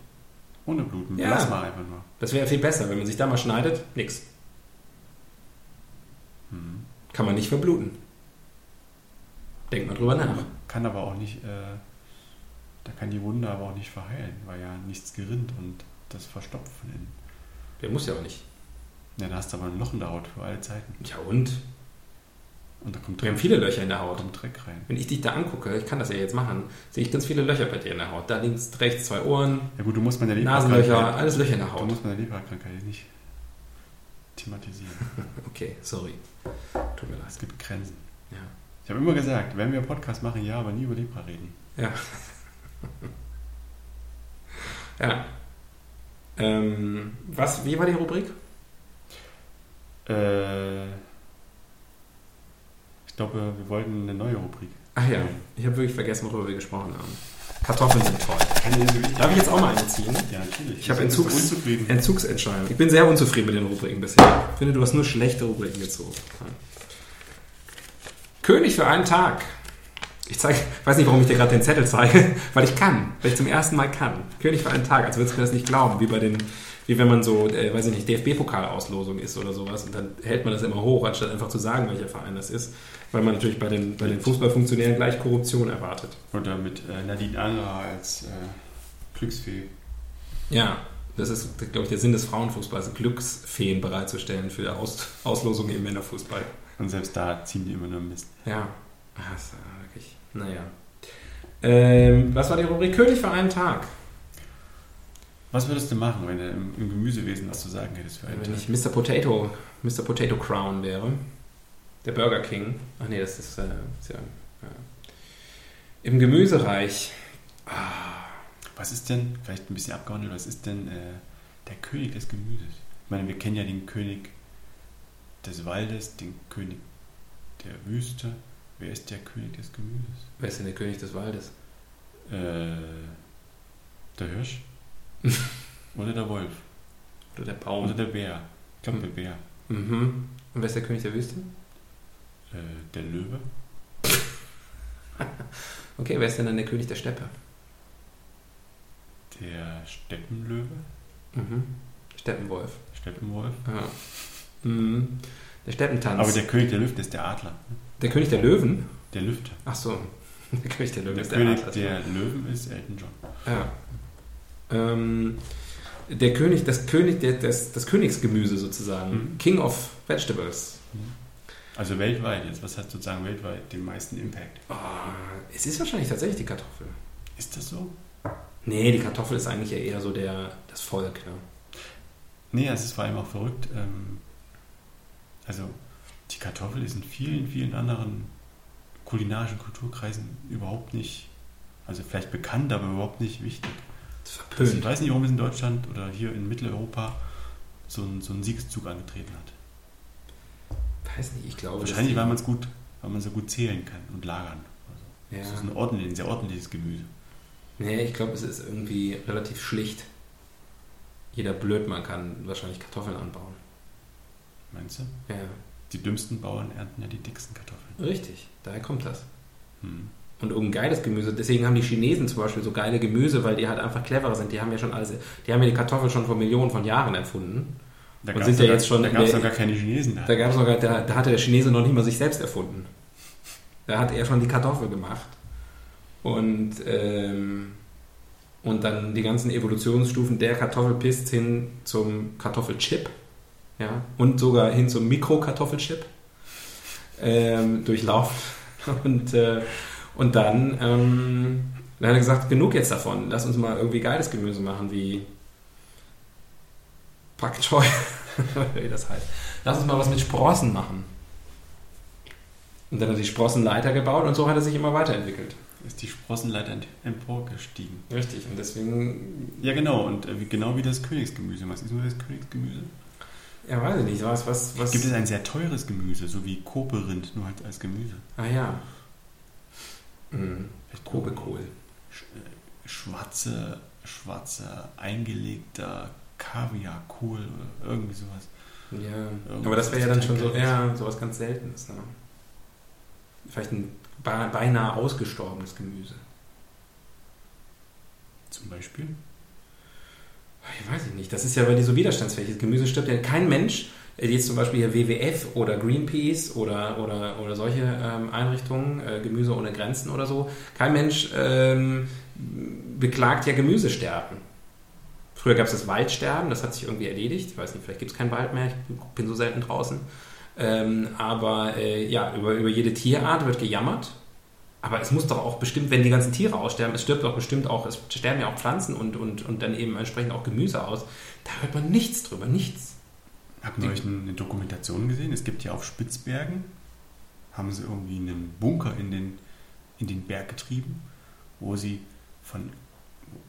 Ohne Blut, Ja. Plasma einfach nur. Das wäre viel besser, wenn man sich da mal schneidet, nix. Mhm. Kann man nicht verbluten. Denkt mal drüber nach. Kann aber auch nicht, äh, da kann die Wunde aber auch nicht verheilen, weil ja nichts gerinnt und das verstopft von innen. Der muss ja auch nicht. Ja, da hast du aber ein Loch in der Haut für alle Zeiten. Ja und? Und da kommt Wir haben viele Löcher in der Haut. kommt Dreck rein. Wenn ich dich da angucke, ich kann das ja jetzt machen, sehe ich ganz viele Löcher bei dir in der Haut. Da links, rechts zwei Ohren, Ja gut, du musst meine Nasenlöcher, alles Löcher in der du Haut. musst meine Leberkrankheit nicht thematisieren. [LAUGHS] Okay, sorry. Tut mir leid. es gibt Grenzen. Ja. Ich habe immer gesagt, wenn wir Podcast machen, ja, aber nie über Lepra reden. Ja. [LAUGHS] ja. Ähm, was, wie war die Rubrik? Äh, glaube, wir wollten eine neue Rubrik. Ach ja, ich habe wirklich vergessen, worüber wir gesprochen haben. Kartoffeln sind toll. Darf ich jetzt auch mal eine ziehen? Ja, natürlich. Ich habe bin Entzugs- unzufrieden. Entzugsentscheidung. Ich bin sehr unzufrieden mit den Rubriken bisher. Ich finde, du hast nur schlechte Rubriken gezogen. König für einen Tag. Ich zeige, weiß nicht, warum ich dir gerade den Zettel zeige, [LAUGHS] weil ich kann, weil ich zum ersten Mal kann. König für einen Tag, als würdest du mir das nicht glauben, wie bei den, wie wenn man so, äh, weiß ich nicht, DFB-Pokalauslosung ist oder sowas und dann hält man das immer hoch, anstatt einfach zu sagen, welcher Verein das ist, weil man natürlich bei den, bei den Fußballfunktionären gleich Korruption erwartet. Oder mit äh, Nadine Angerer als äh, Glücksfee. Ja, das ist, glaube ich, der Sinn des Frauenfußballs, Glücksfeen bereitzustellen für Aus Auslosungen im Männerfußball. Und selbst da ziehen die immer nur Mist. Ja, Ah, das ist äh, wirklich, naja. Ähm, was war die Rubrik König für einen Tag? Was würdest du machen, wenn du im, im Gemüsewesen was zu sagen hättest für einen Wenn Tag? ich Mr. Potato, Mr. Potato Crown wäre, der Burger King. Ach nee, das ist, äh, ist ja, ja. Im Gemüsereich. Ah, Was ist denn, vielleicht ein bisschen abgewandelt, was ist denn äh, der König des Gemüses? Ich meine, wir kennen ja den König des Waldes, den König der Wüste. Wer ist der König des Gemüses? wer ist denn der König des Waldes? Äh, der Hirsch? [LAUGHS] Oder der Wolf? Oder der Baum? Oder der Bär? Ich glaube, Hm. der Bär. mhm. Und wer ist der König der Wüste? Äh, der Löwe? [LAUGHS] Okay, wer ist denn dann der König der Steppe? Der Steppenlöwe? Mhm. Steppenwolf. Steppenwolf? Ja. Mhm. Der Steppentanz. Aber der König der Lüfte ist der Adler. der König der Löwen? Der Lüfte. Ach so. [LAUGHS] Der König der Löwen Der ist König Adler. der Löwen ist Elton John. Ja. Ähm, der König, das König, der, das, das Königsgemüse sozusagen. Mhm. King of Vegetables. Also weltweit jetzt, was hat sozusagen weltweit den meisten Impact? Oh, es ist wahrscheinlich tatsächlich die Kartoffel. Ist das so? Nee, die Kartoffel ist eigentlich ja eher so der, das Volk. Ne? Nee, es ist vor allem auch verrückt. Ähm, also die Kartoffel ist in vielen, vielen anderen kulinarischen Kulturkreisen überhaupt nicht, also vielleicht bekannt, aber überhaupt nicht wichtig. Also ich verpönt. weiß nicht, warum es in Deutschland oder hier in Mitteleuropa so, ein, so einen Siegeszug angetreten hat. Weiß nicht, ich glaube. Wahrscheinlich, weil man es gut, weil man so gut zählen kann und lagern. Ja. Das ist ein, ordentlich, ein sehr ordentliches Gemüse. Nee, ich glaube, es ist irgendwie relativ schlicht. Jeder Blödmann kann wahrscheinlich Kartoffeln anbauen. Meinst du? Ja, Die dümmsten Bauern ernten ja die dicksten Kartoffeln. richtig. Daher kommt das. Hm. Und irgendein geiles Gemüse. Deswegen haben die Chinesen zum Beispiel so geile Gemüse, weil die halt einfach cleverer sind. Die haben ja schon alles, die haben ja die Kartoffel schon vor Millionen von Jahren erfunden. Da Und gab's sind doch ja gar- jetzt schon Da gab es noch gar keine Chinesen da. Da gab es sogar, da, da hatte der Chinese noch nicht mal sich selbst erfunden. Da hat er schon die Kartoffel gemacht. Und, ähm, und dann die ganzen Evolutionsstufen der Kartoffelpist hin zum Kartoffelchip. Ja, und sogar hin zum Mikrokartoffelchip ähm, durchlaufen. [LAUGHS] Und, äh, und dann, ähm, dann hat er gesagt, genug jetzt davon. Lass uns mal irgendwie geiles Gemüse machen, wie Pak Choi, [LAUGHS] wie das heißt. Lass uns mal was mit Sprossen machen. Und dann hat er die Sprossenleiter gebaut und so hat er sich immer weiterentwickelt. Ist die Sprossenleiter emporgestiegen. Richtig. Und deswegen, Ja, genau. Und äh, genau wie das Königsgemüse. Was ist nur das Königsgemüse? ja, weiß ich nicht, was, was, was. Gibt es ein sehr teures Gemüse, so wie Koperind, nur halt als Gemüse? Ah ja. Mhm. Vielleicht Kobekohl. Sch äh, schwarze, schwarzer, eingelegter Kaviarkohl oder irgendwie sowas. Ja. Irgendwas Aber das wäre ja dann schon so, ja, sowas ganz Seltenes. Ne? vielleicht ein beinahe ausgestorbenes Gemüse. Zum Beispiel? Ich weiß nicht. Das ist ja, weil die so widerstandsfähig ist. Gemüse stirbt ja. Kein Mensch, jetzt zum Beispiel hier WWF oder Greenpeace oder, oder, oder solche ähm, Einrichtungen, äh, Gemüse ohne Grenzen oder so, kein Mensch ähm, beklagt ja Gemüsesterben. Früher gab es das Waldsterben, das hat sich irgendwie erledigt. Ich weiß nicht, vielleicht gibt es keinen Wald mehr, ich bin so selten draußen. Ähm, aber äh, ja, über, über jede Tierart wird gejammert. Aber es muss doch auch bestimmt, wenn die ganzen Tiere aussterben, es stirbt doch bestimmt auch, es sterben ja auch Pflanzen und, und, und dann eben entsprechend auch Gemüse aus. Da hört man nichts drüber, nichts. Habt ihr euch eine Dokumentation gesehen? Es gibt ja auf Spitzbergen, haben sie irgendwie einen Bunker in den, in den Berg getrieben, wo sie von,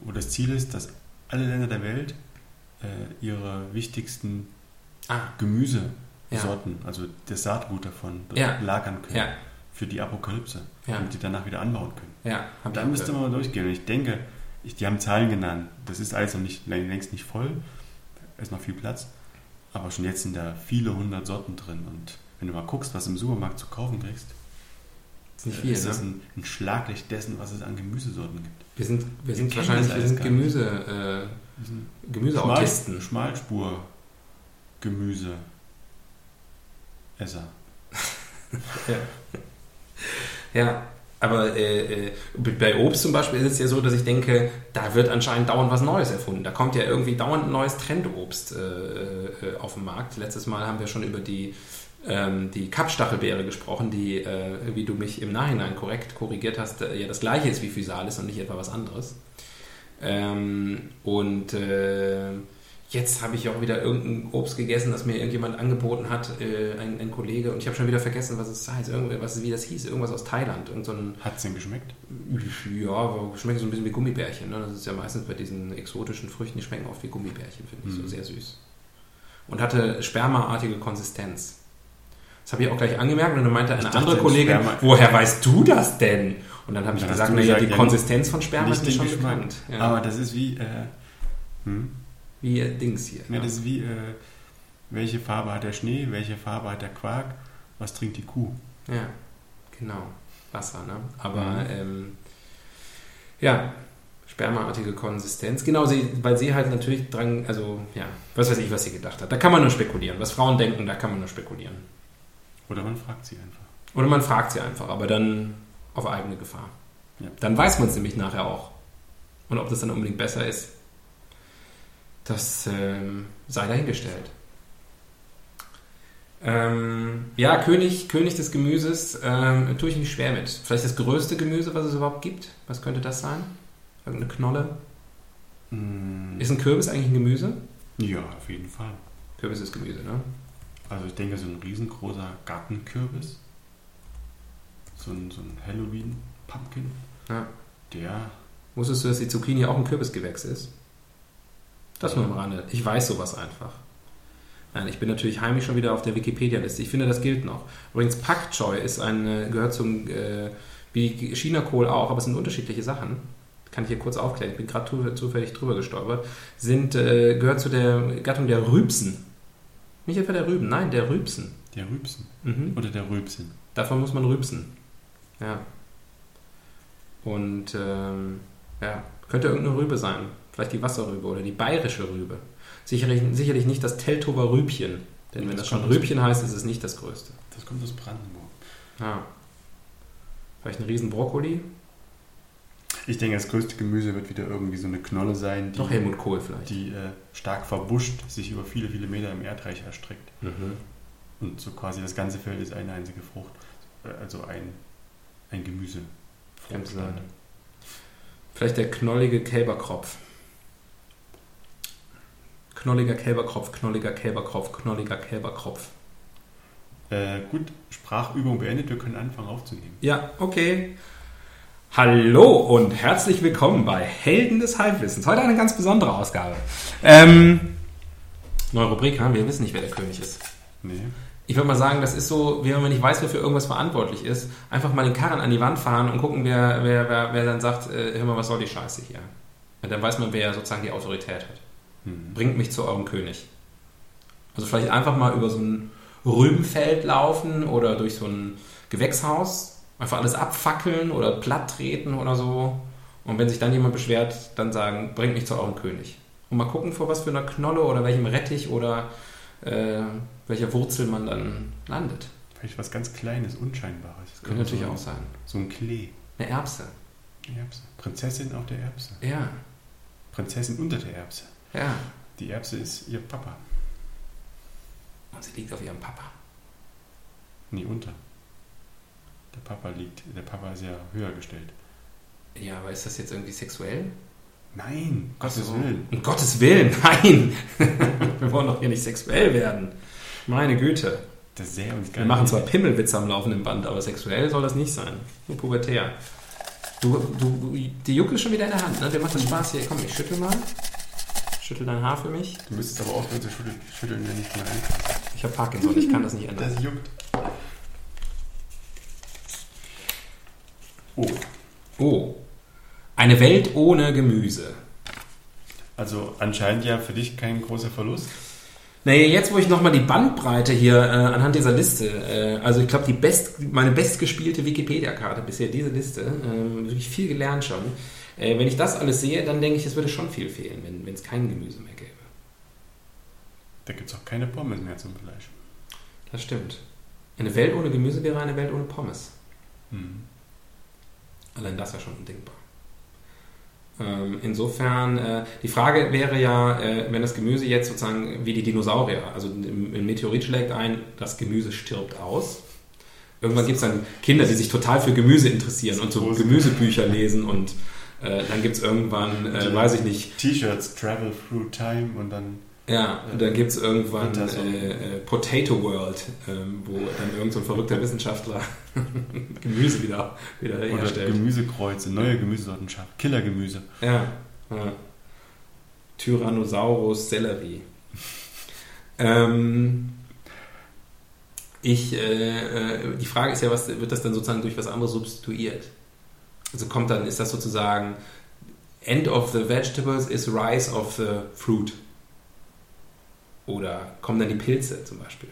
wo das Ziel ist, dass alle Länder der Welt äh, ihre wichtigsten ah. Gemüsesorten, ja. also das Saatgut davon, ja. lagern können. Ja für die Apokalypse, damit die danach wieder anbauen können. Ja, da müsste man mal durchgehen. Und ich denke, ich, die haben Zahlen genannt. Das ist alles noch nicht, längst nicht voll. Da ist noch viel Platz. Aber schon jetzt sind da viele hundert Sorten drin. Und wenn du mal guckst, was im Supermarkt zu kaufen kriegst, ist, nicht viel, ist das ne? ein, ein, Schlaglicht dessen, was es an Gemüsesorten gibt. Wir sind, wir sind wahrscheinlich wir sind Gemüse, äh, Gemüseautisten. Schmal, Schmalspur Gemüse Esser. [LAUGHS] ja. Ja, aber äh, äh, bei Obst zum Beispiel ist es ja so, dass ich denke, da wird anscheinend dauernd was Neues erfunden. Da kommt ja irgendwie dauernd ein neues Trendobst äh, äh, auf den Markt. Letztes Mal haben wir schon über die, ähm, die Kapstachelbeere gesprochen, die, äh, wie du mich im Nachhinein korrekt korrigiert hast, äh, ja das gleiche ist wie Physalis und nicht etwa was anderes. Ähm, und Jetzt habe ich auch wieder irgendein Obst gegessen, das mir irgendjemand angeboten hat, äh, ein, ein, Kollege, und ich habe schon wieder vergessen, was es heißt, irgendwas, wie das hieß, irgendwas aus Thailand. Irgend so hat es denn geschmeckt? Ja, aber schmeckt so ein bisschen wie Gummibärchen. Ne? Das ist ja meistens bei diesen exotischen Früchten, die schmecken oft wie Gummibärchen, finde ich, mhm. so sehr süß. Und hatte spermaartige Konsistenz. Das habe ich auch gleich angemerkt und dann meinte eine andere Kollegin, Sperma woher weißt du das denn? Und dann habe ich gesagt, naja, die ja, Konsistenz von Sperma ist schon bekannt. Ja. Aber das ist wie... Äh, hm? Wie Dings hier. Ja, das ist wie, äh, welche Farbe hat der Schnee, welche Farbe hat der Quark, was trinkt die Kuh? Ja, genau. Wasser, ne? Aber, mhm. ähm, ja, spermaartige Konsistenz. Genau, sie, weil sie halt natürlich dran, also, ja, was weiß ich, was sie gedacht hat. Da kann man nur spekulieren. Was Frauen denken, da kann man nur spekulieren. Oder man fragt sie einfach. Oder man fragt sie einfach, aber dann auf eigene Gefahr. Ja. Dann weiß man es nämlich nachher auch. Und ob das dann unbedingt besser ist, das ähm, sei dahingestellt. Ähm, ja, König, König des Gemüses ähm, tue ich nicht schwer mit. Vielleicht das größte Gemüse, was es überhaupt gibt. Was könnte das sein? Irgendeine Knolle? Mm. Ist ein Kürbis eigentlich ein Gemüse? Ja, auf jeden Fall. Kürbis ist Gemüse, ne? Also ich denke, so ein riesengroßer Gartenkürbis, so ein, so ein Halloween-Pumpkin, ja. der... Wusstest du, dass die Zucchini auch ein Kürbisgewächs ist? Das nur am Rande. Ich weiß sowas einfach. Nein, ich bin natürlich heimisch schon wieder auf der Wikipedia-Liste. Ich finde, das gilt noch. Übrigens, Pak Choi ist ein, gehört zum, äh, wie China-Kohl auch, aber es sind unterschiedliche Sachen. Kann ich hier kurz aufklären. Ich bin gerade zufällig drüber gestolpert. Sind, äh, gehört zu der Gattung der Rübsen. Nicht etwa der Rüben, nein, der Rübsen. Der Rübsen? Mhm. Oder der Rübsen? Davon muss man rübsen. Ja. Und, ähm, ja, könnte irgendeine Rübe sein. Vielleicht die Wasserrübe oder die bayerische Rübe. Sicherlich, sicherlich nicht das Teltower Rübchen. Denn wenn das, das schon Rübchen heißt, ist es nicht das größte. Das kommt aus Brandenburg. Ah. Vielleicht ein riesen Brokkoli? Ich denke, das größte Gemüse wird wieder irgendwie so eine Knolle sein, die, Doch Helmut Kohl vielleicht. die äh, stark verbuscht, sich über viele, viele Meter im Erdreich erstreckt. Mhm. Und so quasi das ganze Feld ist eine einzige Frucht. Äh, also ein, ein Gemüse. Vielleicht der knollige Kälberkropf. Knolliger Kälberkropf, knolliger Kälberkropf, knolliger Kälberkropf. Äh, gut, Sprachübung beendet, wir können anfangen aufzunehmen. Ja, okay. Hallo und herzlich willkommen bei Helden des Halbwissens. Heute eine ganz besondere Ausgabe. Ähm, neue Rubrik, wir wissen nicht, wer der König ist. Nee. Ich würde mal sagen, das ist so, wie wenn man nicht weiß, wer für irgendwas verantwortlich ist, einfach mal den Karren an die Wand fahren und gucken, wer, wer, wer, wer dann sagt, äh, hör mal, was soll die Scheiße hier? Und dann weiß man, wer sozusagen die Autorität hat. Mhm. Bringt mich zu eurem König. Also vielleicht einfach mal über so ein Rübenfeld laufen oder durch so ein Gewächshaus Einfach alles abfackeln oder platt treten oder so. Und wenn sich dann jemand beschwert, dann sagen, bringt mich zu eurem König. Und mal gucken, vor was für einer Knolle oder welchem Rettich oder äh, welcher Wurzel man dann landet. Vielleicht was ganz Kleines, Unscheinbares. Das könnte natürlich so, auch sein. So ein Klee. Eine Erbse. Erbse. Prinzessin auf der Erbse. Ja, Prinzessin unter der Erbse. Ja. Die Erbse ist ihr Papa. Und sie liegt auf ihrem Papa. Nee, unter. Der Papa liegt, der Papa ist ja höher gestellt. Ja, aber ist das jetzt irgendwie sexuell? Nein, Gottes So. Willen. Um Gottes Willen, [LAUGHS] nein! Wir wollen doch hier nicht sexuell werden. Meine Güte. Das sähe uns Wir machen zwar Pimmelwitze am laufenden Band, aber sexuell soll das nicht sein. Nur pubertär. Du, du, die Jucke ist schon wieder in der Hand, ne? Macht das Spaß hier. Komm, ich schüttel mal. Schüttel dein Haar für mich. Du müsstest aber aufhören zu schütteln, schütteln wenn ich mal reinkomme. Ich habe Parkinson, ich kann das nicht ändern. Das juckt. Oh, Oh. Eine Welt ohne Gemüse. also anscheinend ja für dich kein großer Verlust. Naja, jetzt wo ich nochmal die Bandbreite hier äh, anhand dieser Liste, äh, also ich glaube, die best, meine bestgespielte Wikipedia-Karte bisher, diese Liste, äh, wirklich viel gelernt schon. Äh, wenn ich das alles sehe, dann denke ich, es würde schon viel fehlen, wenn es kein Gemüse mehr gäbe. Da gibt es auch keine Pommes mehr zum Fleisch. Das stimmt. Eine Welt ohne Gemüse wäre eine Welt ohne Pommes. Hm. Allein das wäre schon undenkbar. Ähm, insofern, äh, die Frage wäre ja, äh, wenn das Gemüse jetzt sozusagen wie die Dinosaurier, also ein Meteorit schlägt ein, das Gemüse stirbt aus. Irgendwann gibt es dann Kinder, die sich total für Gemüse interessieren und so. Gemüsebücher lesen und äh, dann gibt es irgendwann, äh, weiß ich nicht, T-Shirts Travel Through Time und dann ja, und dann gibt es irgendwann äh, äh, Potato World, ähm, wo dann irgend so ein verrückter [LAUGHS] Wissenschaftler [LAUGHS] Gemüse wieder, wieder oder herstellt. Gemüsekreuze, neue Gemüsesorten schafft. Killergemüse. Ja. ja. Tyrannosaurus Sellerie. ähm, ich, äh, äh, die Frage ist ja, was wird das dann sozusagen durch was anderes substituiert? Also kommt dann, ist das sozusagen End of the vegetables is rise of the fruit? Oder kommen dann die Pilze zum Beispiel?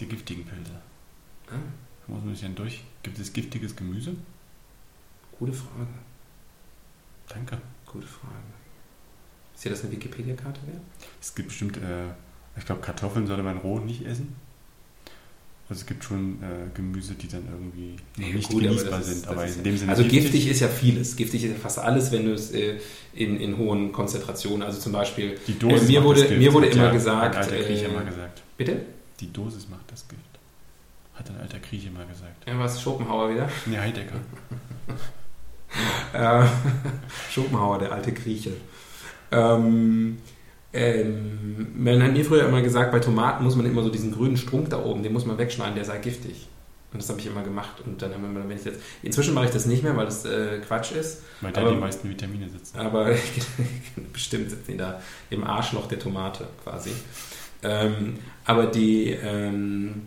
Die giftigen Pilze. Ah, Da muss man sich dann durch. Gibt es giftiges Gemüse? gute Frage. Danke. Gute Frage. Ist hier das eine Wikipedia-Karte wert? Es gibt bestimmt, äh, ich glaube, Kartoffeln sollte man roh nicht essen. Also es gibt schon äh, Gemüse, die dann irgendwie Ja, nicht gut, aber genießbar ist- sind. das Aber ist in dem Sinne Also giftig ist ja vieles. Giftig ist ja fast alles, wenn du es äh, in, in hohen Konzentrationen, also zum Beispiel, Die Dosis Äh, mir wurde- mir wurde hat immer ja gesagt, Ein alter Grieche äh, mal gesagt. bitte? Die Dosis macht das Gift. Hat ein alter Grieche mal gesagt. Ja, was? Schopenhauer wieder? Nee, Heidegger. [LAUGHS] Äh, [LAUGHS] Schopenhauer, der alte Grieche. Ähm, ähm, man hat mir früher immer gesagt, bei Tomaten muss man immer so diesen grünen Strunk da oben, den muss man wegschneiden, der sei giftig. Und das habe ich immer gemacht. Und dann haben wir, wenn ich jetzt, inzwischen mache ich das nicht mehr, weil das äh, Quatsch ist. Weil da Aber- die meisten Vitamine sitzen. Aber [LAUGHS] bestimmt sitzen die da im Arschloch der Tomate quasi. Ähm, aber die, ähm,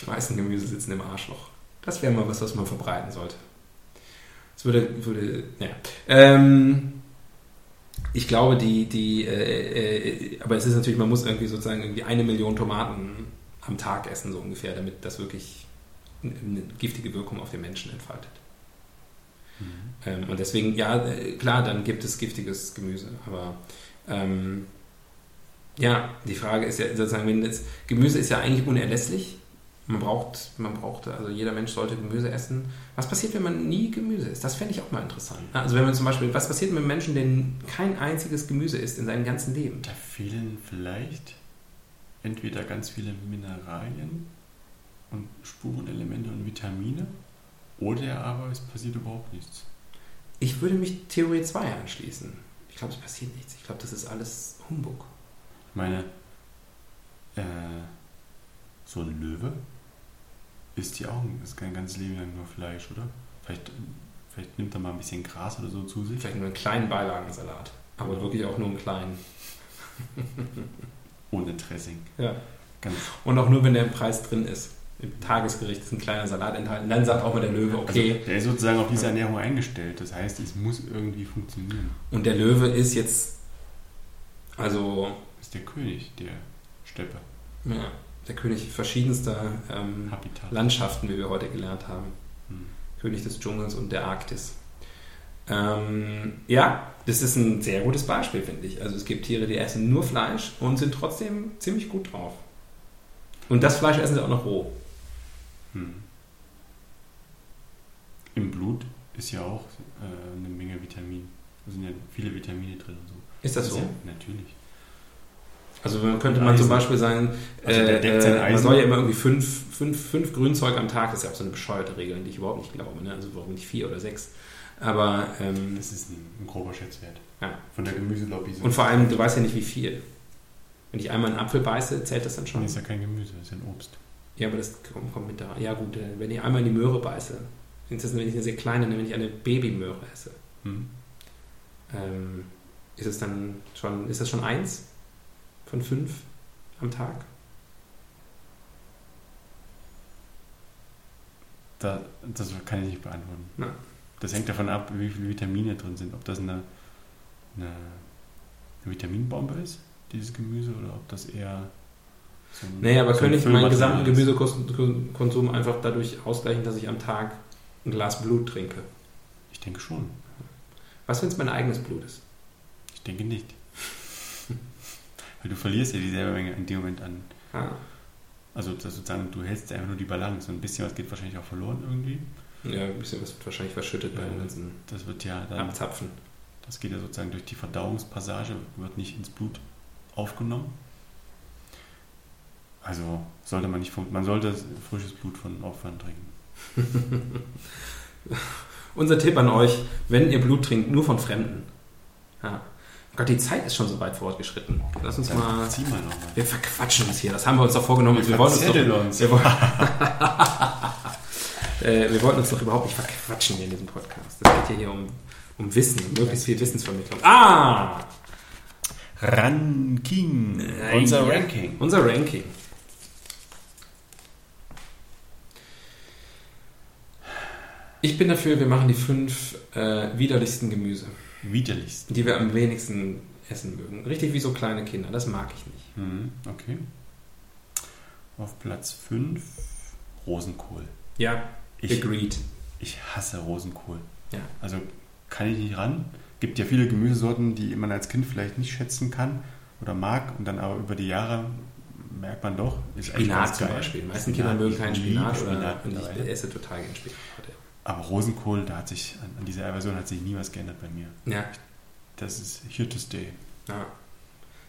die meisten Gemüse sitzen im Arschloch. Das wäre mal was, was man verbreiten sollte. Es würde, würde, ja. Ähm, ich glaube, die, die, äh, äh, aber es ist natürlich, man muss irgendwie sozusagen irgendwie eine Million Tomaten am Tag essen, so ungefähr, damit das wirklich eine giftige Wirkung auf den Menschen entfaltet. Mhm. Ähm, und deswegen, ja, äh, klar, dann gibt es giftiges Gemüse. Aber ähm, ja, die Frage ist ja sozusagen, wenn das Gemüse ist ja eigentlich unerlässlich. Man braucht, man braucht, also jeder Mensch sollte Gemüse essen. Was passiert, wenn man nie Gemüse isst? Das fände ich auch mal interessant. Also wenn man zum Beispiel, was passiert mit einem Menschen, der kein einziges Gemüse isst in seinem ganzen Leben? Da fehlen vielleicht entweder ganz viele Mineralien und Spurenelemente und Vitamine oder aber es passiert überhaupt nichts. Ich würde mich Theorie 2 anschließen. Ich glaube, es passiert nichts. Ich glaube, das ist alles Humbug. Ich meine, äh, so ein Löwe isst ja auch ist kein ganzes Leben lang nur Fleisch, oder? Vielleicht, vielleicht nimmt er mal ein bisschen Gras oder so zu sich. Vielleicht nur einen kleinen Beilagensalat. Aber wirklich auch nur einen kleinen. [LAUGHS] Ohne Dressing. Ja. Ganz, Und auch nur, wenn der Preis drin ist. Im Tagesgericht ist ein kleiner Salat enthalten. Dann sagt auch mal der Löwe, okay. Also, der ist sozusagen auf diese Ernährung eingestellt. Das heißt, es muss irgendwie funktionieren. Und der Löwe ist jetzt, also, ist der König der Steppe. ja, der König verschiedenster ähm. Landschaften, wie wir heute gelernt haben. Hm. König des Dschungels und der Arktis. Ähm, ja, das ist ein sehr gutes Beispiel, finde ich. Also es gibt Tiere, die essen nur Fleisch und sind trotzdem ziemlich gut drauf. Und das Fleisch essen sie auch noch roh. Hm. Im Blut ist ja auch äh, eine Menge Vitamin. Da sind ja viele Vitamine drin und so. Ist das so? Ja, natürlich. Also könnte man zum. Beispiel sagen, Also äh, äh, man soll ja immer irgendwie fünf, fünf, fünf Grünzeug am Tag, das ist ja auch so eine bescheuerte Regel, an die ich überhaupt nicht glaube. Ne? Also warum nicht vier oder sechs? Aber ähm, Das ist ein, ein grober Schätzwert. Ja. Von der Gemüselobby. so. und vor allem, du weißt ja nicht wie viel. Wenn ich einmal einen Apfel beiße, zählt das dann schon. Das ist ja kein Gemüse, das ist ja ein Obst. Ja, aber das kommt, kommt mit da. Ja gut, äh, wenn ich einmal in die Möhre beiße, ist das, wenn ich eine sehr kleine, wenn ich eine Babymöhre esse, Hm. ähm, ist es dann schon, ist das schon eins von fünf am Tag? Da, das kann ich nicht beantworten. Na. Das hängt davon ab, wie viele Vitamine drin sind. Ob das eine, eine, eine Vitaminbombe ist, dieses Gemüse, oder ob das eher so ein, Nee, aber so könnte ich meinen gesamten. Gemüsekonsum einfach dadurch ausgleichen, dass ich am Tag ein Glas Blut trinke? Ich denke schon. Was, wenn es mein eigenes Blut ist? Ich denke nicht. Weil du verlierst ja dieselbe Menge in dem Moment an. Ah, Also sozusagen, du hältst einfach nur die Balance. Und ein bisschen was geht wahrscheinlich auch verloren irgendwie. ja, ein bisschen was wird wahrscheinlich verschüttet bei Ja. den ganzen Das wird ja dann, Abzapfen. das geht ja sozusagen durch die Verdauungspassage, wird nicht ins Blut aufgenommen. Also sollte man nicht, man sollte frisches Blut von Opfern trinken. [LAUGHS] Unser Tipp an euch, wenn ihr Blut trinkt, nur von Fremden. Ja. Gott, die Zeit ist schon so weit fortgeschritten. Lass uns mal... zieh mal nochmal. Wir verquatschen uns hier, das haben wir uns doch vorgenommen. Wir, wollten uns doch, uns. Wir, woll- [LAUGHS] äh, wir wollten uns doch überhaupt nicht verquatschen hier in diesem Podcast. Es geht hier um, um Wissen, um möglichst viel Wissensvermittlung. Ah! Ranking. Äh, Unser ja. Ranking. Unser Ranking. Ich bin dafür, wir machen die fünf äh, widerlichsten Gemüse, Widerlichst. die wir am wenigsten essen mögen. Richtig wie so kleine Kinder, das mag ich nicht. Mhm, okay. Auf Platz 5 Rosenkohl. Ja, Ich, agreed. ich hasse Rosenkohl. Ja. Also kann ich nicht ran. Gibt ja viele Gemüsesorten, die man als Kind vielleicht nicht schätzen kann oder mag und dann aber über die Jahre merkt man doch, Spinat zum. Beispiel. Die meisten Spinat, Kinder mögen keinen liebe Spinat, oder, Spinat und ich esse total gerne Spinat. Aber Rosenkohl, da hat sich an, dieser Aversion hat sich nie was geändert bei mir. Ja, Das ist here to stay. ja,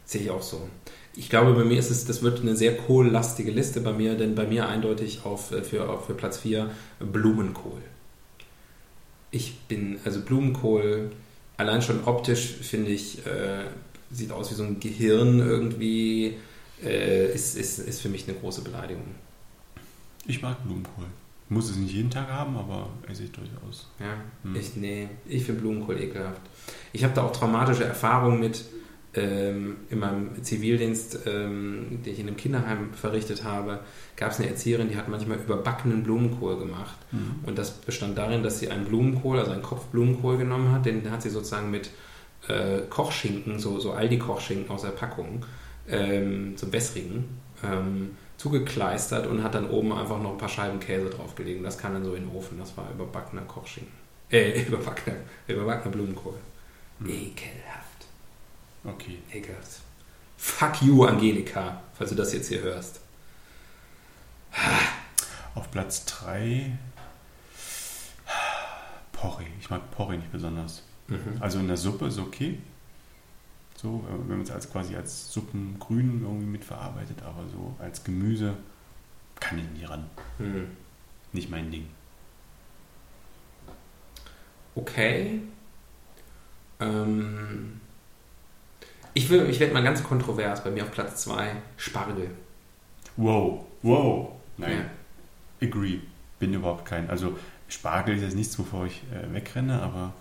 sehe ich auch so. Ich glaube, bei mir ist es, das wird eine sehr kohllastige Liste bei mir, denn bei mir eindeutig auf, äh, für, auf, für Platz 4 Blumenkohl. Ich bin, also Blumenkohl, allein schon optisch finde ich, äh, sieht aus wie so ein Gehirn irgendwie, äh, ist, ist, ist für mich eine große Beleidigung. Ich mag Blumenkohl. Muss es nicht jeden Tag haben, aber esse ich durchaus. Ja, Hm. ich, nee, ich finde Blumenkohl ekelhaft. Ich habe da auch traumatische Erfahrungen mit ähm, in meinem Zivildienst, ähm, den ich in einem Kinderheim verrichtet habe, gab es eine Erzieherin, die hat manchmal überbackenen Blumenkohl gemacht. Mhm. Und das bestand darin, dass sie einen Blumenkohl, also einen Kopf Blumenkohl genommen hat, den hat sie sozusagen mit äh, Kochschinken, so, so Aldi-Kochschinken aus der Packung, ähm, so wässrigen, ähm, zugekleistert und hat dann oben einfach noch ein paar Scheiben Käse draufgelegt. Und Das kam dann so in den Ofen. Das war überbackener Kochschinken. [LAUGHS] Äh, überbackener, überbackener Blumenkohl. Mhm. Ekelhaft. Okay. Ekelhaft. Fuck you, Angelika, falls du das jetzt hier hörst. Auf Platz 3 Porree. Ich mag Porree nicht besonders. Mhm. Also in der Suppe ist okay. So, äh, wenn man es als quasi als Suppengrün irgendwie mitverarbeitet, aber so als Gemüse kann ich nie ran. Mhm. Nicht mein Ding. Okay. Ähm, ich will, ich werde mal ganz kontrovers. Bei mir auf Platz 2 Spargel. Wow, wow. Nein, Ja. agree. Bin überhaupt kein. Also Spargel ist jetzt nichts, wovor ich äh, wegrenne, aber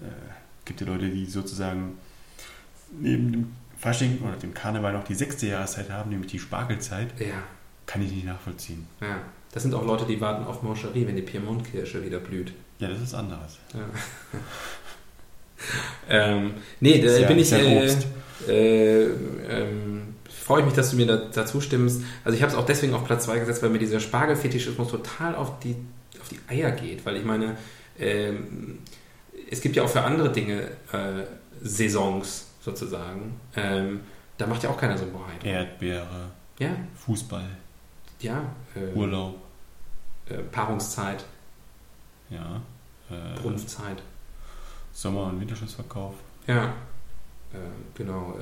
äh, gibt ja Leute, die sozusagen neben dem Fasching oder dem Karneval noch die sechste Jahreszeit haben, nämlich die Spargelzeit. Ja, Kann ich nicht nachvollziehen. ja. Das sind auch Leute, die warten auf Moncherie, wenn die Piemontkirsche wieder blüht. Ja, das ist anderes. Ja. [LAUGHS] ähm, nee, da ja- bin ich. Äh, äh, ähm, freue ich mich, dass du mir da, dazu stimmst. Also ich habe es auch deswegen auf Platz 2 gesetzt, weil mir dieser Spargelfetischismus total auf die, auf die Eier geht. Weil ich meine, ähm, es gibt ja auch für andere Dinge äh, Saisons sozusagen. Ähm, da macht ja auch keiner so einen Bohai. Erdbeere, Ja, Fußball, ja. Äh, Urlaub, äh, Paarungszeit, ja. Äh, Brunftzeit. Sommer- und Winterschutzverkauf. Ja, äh, genau.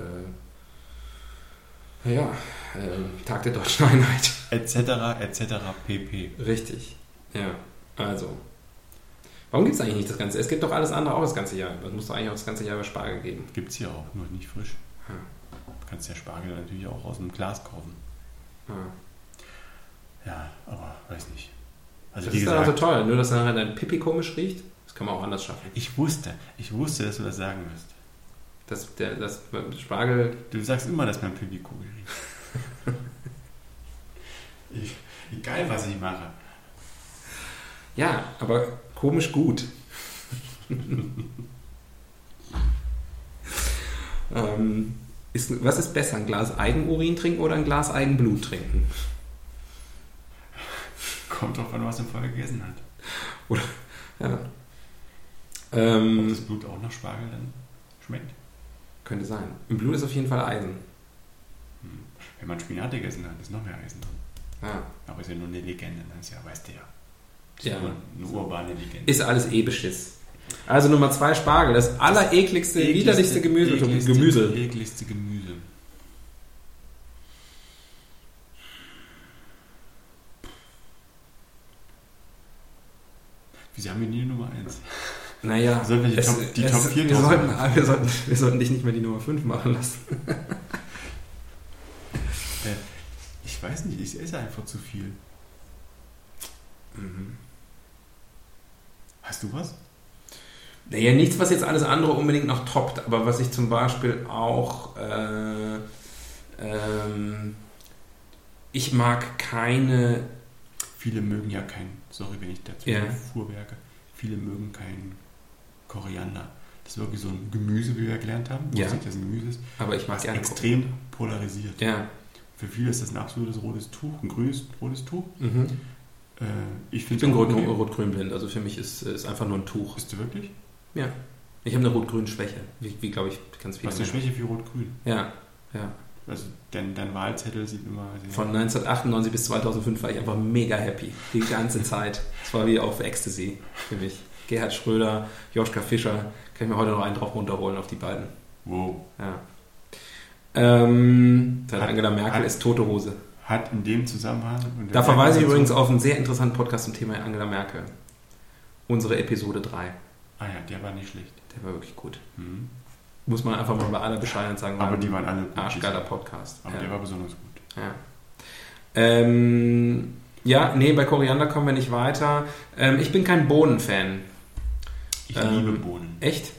Äh, ja, äh, Tag der Deutschen [LAUGHS] Einheit. Etc. etc. pp. Richtig. Ja, also. Warum gibt es eigentlich nicht das Ganze? Es gibt doch alles andere auch das ganze Jahr. Es muss doch eigentlich auch das ganze Jahr über Spargel geben. Gibt es hier auch, nur nicht frisch. Ja. Du kannst ja Spargel natürlich auch aus einem Glas kaufen. Ja. Ja, aber weiß nicht. Also Das ist dann gesagt, also toll. Nur, dass nachher dein Pipi komisch riecht, das kann man auch anders schaffen. ich wusste, ich wusste, dass du das sagen wirst. Das, der, das Spargel, Du sagst immer, dass mein Pipi komisch riecht. [LAUGHS] ich, egal, was ich mache. ja, aber komisch gut. ähm, ist, was ist besser, ein Glas Eigenurin trinken oder ein Glas Eigenblut trinken? Kommt drauf an, was man vorher gegessen hat. Ja. Ob Ähm, das Blut auch nach Spargel dann schmeckt. könnte sein. Im Blut ist auf jeden Fall Eisen. Hm. Wenn man Spinat gegessen hat, ist noch mehr Eisen drin. Ja. Aber ist ja nur eine Legende, das ist ja, weißt du ja. Ist Ja. eine urbane Legende. Ist alles eh Beschiss. Also Nummer zwei Spargel, das allerekligste, widerlichste Gemüse. ekligste, Gemüse. ekligste Gemüse. Wieso haben wir nie Nummer 1? Naja, Sollen wir die Top- die Top 4 wir, sollten, wir, sollten, wir sollten dich nicht mehr die Nummer 5 machen lassen. Ich weiß nicht, ich esse einfach zu viel. Mhm. Hast du was? Naja, nichts, was jetzt alles andere unbedingt noch toppt, aber was ich zum Beispiel auch. Äh, ähm, ich mag keine. Viele mögen ja kein, sorry, wenn ich dazu Ja. vorwerke, viele mögen kein Koriander. Das ist wirklich so ein Gemüse, wie wir gelernt haben. Ja. Ja. Das ein Gemüse ist, Aber ich mag gerne. extrem polarisiert. Ja. Für viele ist das ein absolutes rotes Tuch, ein grünes rotes Tuch. Mhm. Äh, ich Ich bin rot- rot-grün blind, also für mich ist es einfach nur ein Tuch. Bist du wirklich? Ja. Ich habe eine rot-grün-Schwäche, wie, wie glaube ich ganz viele. Hast du eine Menschen. Schwäche für Rot-Grün? Ja, ja. Also dein, dein Wahlzettel sieht immer. Von 1998 bis 2005 war ich einfach mega happy. Die ganze Zeit. Es war wie auf Ecstasy für mich. Gerhard Schröder, Joschka Fischer, kann ich mir heute noch einen drauf runterholen auf die beiden. wow. Ja. Ähm, Hat- Angela Merkel hat- ist tote Hose. Hat in dem Zusammenhang... Da verweise ich übrigens auf einen sehr interessanten Podcast zum Thema Angela Merkel. Unsere Episode 3. Ah ja, der war nicht schlecht. Der war wirklich gut. Mhm. Muss man einfach mal bei aller Bescheidenheit sagen. Aber die waren alle gut. Arschgeiler Podcast. Aber ja. der war besonders gut. Ja. Ähm, ja, nee, bei Koriander kommen wir nicht weiter. Ähm, ich bin kein Bohnenfan. Ich Ähm, liebe Bohnen. Echt?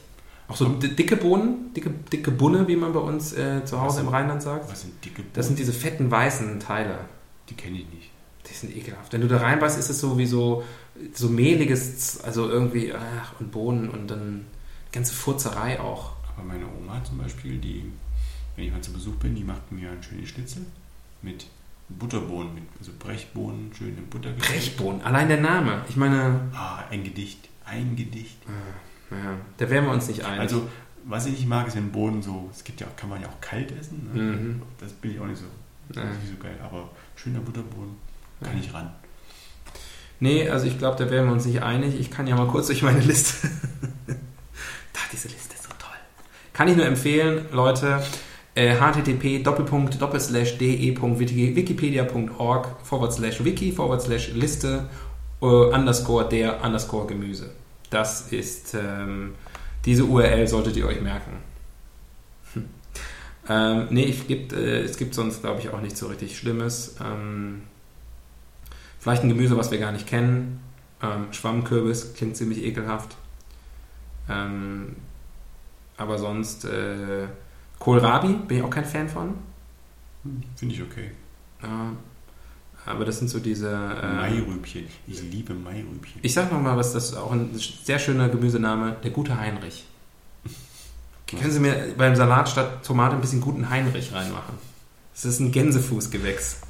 Auch so di- dicke Bohnen, dicke, dicke Bunne, wie man bei uns äh, zu Hause im Rheinland sagt. Was sind dicke Bohnen? Das sind diese fetten weißen Teile. Die kenne ich nicht. Die sind ekelhaft. Wenn du da reinbeißt, ist es so wie so, so mehliges, also irgendwie, ach, und Bohnen und dann ganze Furzerei auch. Aber meine Oma zum Beispiel, die, wenn ich mal zu Besuch bin, die macht mir einen schönen Schnitzel mit Butterbohnen, mit also Brechbohnen, schön in Butter. Brechbohnen, allein der Name. Ich meine, Ah, ein Gedicht. Ein Gedicht. äh, ja, da wären wir uns nicht einig. Also, was ich nicht mag, ist, wenn Bohnen so, es gibt ja auch, kann man ja auch kalt essen. Ne? Mhm. Das bin ich auch nicht so, das Ja. ist nicht so geil. Aber schöner Butterbohnen kann ich ran. Nee, also ich glaube, da wären wir uns nicht einig. Ich kann ja mal kurz durch meine Liste. [LAUGHS] da, diese Liste ist so toll. Kann ich nur empfehlen, Leute. Äh, http doppelpunkt doppelslash de.wikipedia.org forward slash wiki forward slash liste äh, underscore der underscore Gemüse. Das ist ähm, diese URL solltet ihr euch merken. Hm. Ähm, nee, ich gibt, äh, es gibt sonst, glaube ich, auch nichts so richtig Schlimmes. Ähm, Vielleicht ein Gemüse, was wir gar nicht kennen. Ähm, Schwammkürbis klingt ziemlich ekelhaft. Ähm, aber sonst äh, Kohlrabi bin ich auch kein Fan von. Hm, Finde ich okay. Ja, aber das sind so diese. Äh, Mairübchen. Ich liebe Mairübchen. ich sag nochmal, was das ist auch ein sehr schöner Gemüsename, der gute Heinrich. Können Sie mir beim Salat statt Tomate ein bisschen guten Heinrich reinmachen? Es ist ein Gänsefußgewächs.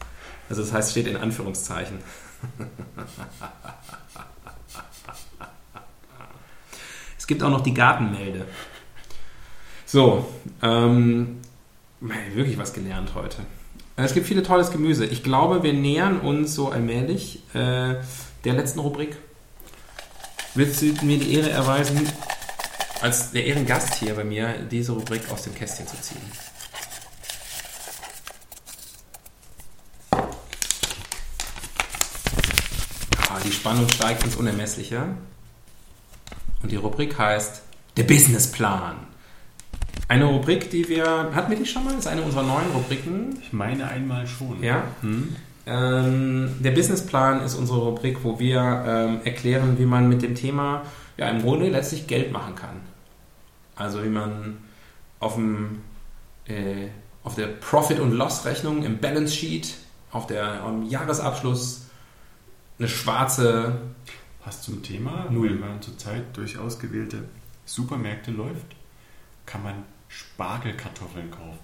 Also das heißt, steht in Anführungszeichen. [LAUGHS] Es gibt auch noch die Gartenmelde. So, ähm, wirklich was gelernt heute. Es gibt viele tolles Gemüse. Ich glaube, wir nähern uns so allmählich äh, der letzten Rubrik. Willst du mir die Ehre erweisen, als der Ehrengast hier bei mir, diese Rubrik aus dem Kästchen zu ziehen? Ah, die Spannung steigt ins Unermessliche. Und die Rubrik heißt Der Businessplan. Eine Rubrik, die wir. Hatten wir die schon mal? Das ist eine unserer neuen Rubriken. Ich meine einmal schon. Ja. Hm? Ähm, der Businessplan ist unsere Rubrik, wo wir ähm, erklären, wie man mit dem Thema ja im Grunde letztlich Geld machen kann. Also wie man auf dem äh, auf der Profit- und Loss-Rechnung im Balance Sheet, auf der am Jahresabschluss eine schwarze Passt zum Thema, Null. wenn man zurzeit durch ausgewählte Supermärkte läuft, kann man Spargelkartoffeln kaufen.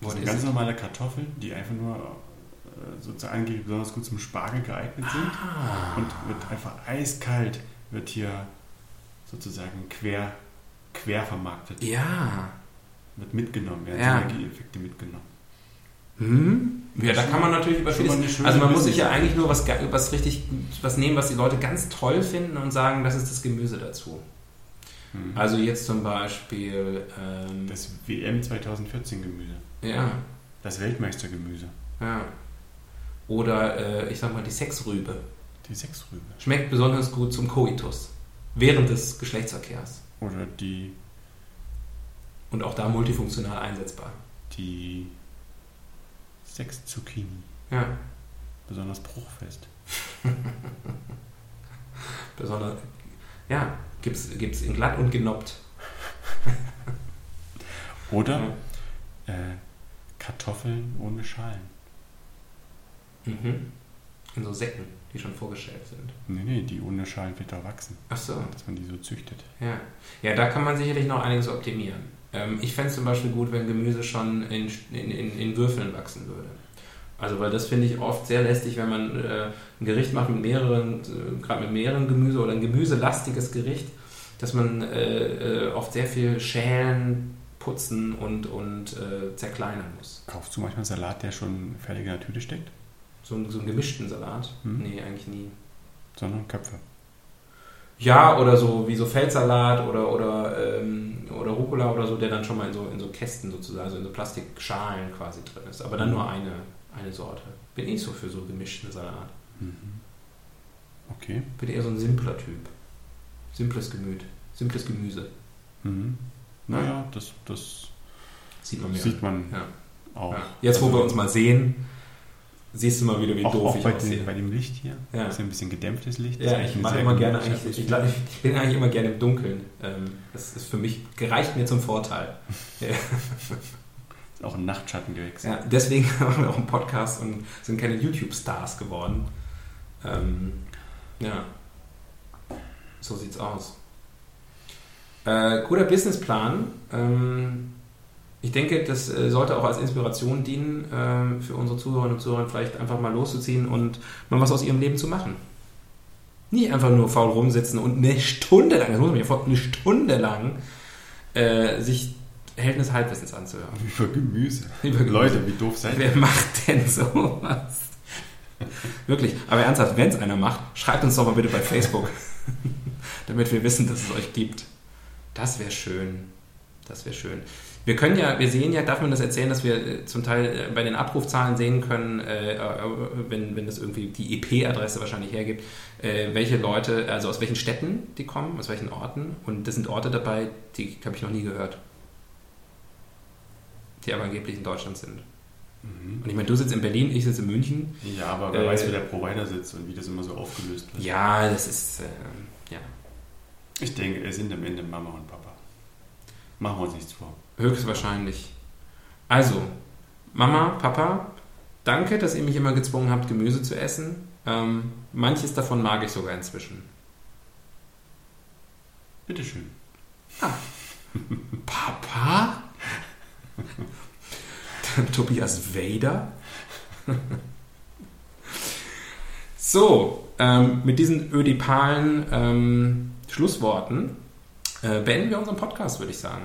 Das What sind ganz normale Kartoffeln, die einfach nur äh, sozusagen angeblich besonders gut zum Spargel geeignet sind. Ah. Und wird einfach eiskalt, wird hier sozusagen quer, quer vermarktet. Ja. Wird mitgenommen, werden Ja. Synergieeffekte mitgenommen. Hm? Ja, da kann man natürlich über Schon vieles. Also man muss sich ja eigentlich nur was, was richtig, was nehmen, was die Leute ganz toll finden und sagen, das ist das Gemüse dazu. Mhm. Also jetzt zum Beispiel, ähm, Das WM 2014 Gemüse. ja, Das Weltmeistergemüse. ja. Oder äh, ich sag mal die Sexrübe. Die Sechsrübe. Schmeckt besonders gut zum Koitus. Während des Geschlechtsverkehrs. Oder die, Und auch da multifunktional einsetzbar. die Sechszucchini. Ja, Besonders bruchfest. [LAUGHS] besonders. Ja, gibt's, gibt's in glatt und genoppt. [LAUGHS] Oder Ja. äh, Kartoffeln ohne Schalen. Mhm. In so Säcken, die schon vorgestellt sind. Nee, nee, die ohne Schalen wird da wachsen. Ach so. Dass man die so züchtet. Ja, ja da kann man sicherlich noch einiges optimieren. Ähm, ich fände es zum Beispiel gut, wenn Gemüse schon in, in, in, in Würfeln wachsen würde. Also, weil das finde ich oft sehr lästig, wenn man äh, ein Gericht macht mit mehreren, äh, gerade mit mehreren Gemüse oder ein gemüselastiges Gericht, dass man äh, äh, oft sehr viel schälen, putzen und, und äh, zerkleinern muss. Kaufst du manchmal Salat, der schon fertig in der Tüte steckt? So, einen- so einen gemischten Salat? Hm. Nee, eigentlich nie. Sondern Köpfe. Ja, oder so wie so Feldsalat oder, oder, ähm, oder Rucola oder so, der dann schon mal in so, in so Kästen sozusagen, also in so Plastikschalen quasi drin ist. Aber dann nur eine, eine Sorte. Bin ich so für so gemischten Salat. Mhm. Okay. Bin eher so ein simpler Typ. Simples Gemüt. Simples Gemüse. Mhm. Naja, das, das Sieht man mir sieht man Ja. auch. Ja. Jetzt, wo wir uns mal sehen, siehst du mal wieder, wie auch, doof auch ich bei, aussehe. den, bei dem Licht hier. Ja. Das ist ja ein bisschen gedämpftes Licht. Ja, ich mache immer gerne eigentlich, ich, ich bin eigentlich immer gerne im Dunkeln. Ähm, das ist für mich, gereicht mir zum Vorteil. [LAUGHS] Auch ein Nachtschattengewächs. Ja, deswegen [LAUGHS] machen wir auch einen Podcast und sind keine YouTube-Stars geworden. Ähm, ja, so sieht's aus. Äh, guter Businessplan. Ähm, ich denke, das äh, sollte auch als Inspiration dienen, ähm, für unsere Zuhörerinnen und Zuhörer vielleicht einfach mal loszuziehen und mal was aus ihrem Leben zu machen. Nicht einfach nur faul rumsitzen und eine Stunde lang, das muss man sich vorstellen, eine Stunde lang äh, sich Des Halbwissens anzuhören. Über Gemüse. [LAUGHS] Über Gemüse. Leute, wie doof seid ihr? Wer macht denn sowas? [LAUGHS] Wirklich, aber ernsthaft, wenn es einer macht, schreibt uns doch mal bitte bei Facebook, [LAUGHS] damit wir wissen, dass es euch gibt. Das wäre schön. Das wäre schön. Wir können ja, wir sehen ja, darf man das erzählen, dass wir äh, zum Teil äh, bei den Abrufzahlen sehen können, äh, äh, wenn, wenn das irgendwie die IP-Adresse wahrscheinlich hergibt, äh, welche Leute, also aus welchen Städten die kommen, aus welchen Orten. Und das sind Orte dabei, die habe ich noch nie gehört. Die aber angeblich in Deutschland sind. Mhm. Und ich meine, du sitzt in Berlin, ich sitze in München. Ja, aber wer Äh, weiß, wie der Provider sitzt und wie das immer so aufgelöst wird. Ja, das ist, äh, ja, Ich denke, es sind am Ende Mama und Papa. Machen wir uns nichts vor. höchstwahrscheinlich. Also, Mama, Papa, danke, dass ihr mich immer gezwungen habt, Gemüse zu essen. Ähm, manches davon mag ich sogar inzwischen. Bitteschön. [LAUGHS] Papa? [LAUGHS] Tobias Vader. [LAUGHS] so, ähm, mit diesen ödipalen ähm, Schlussworten äh, beenden wir unseren Podcast, würde ich sagen.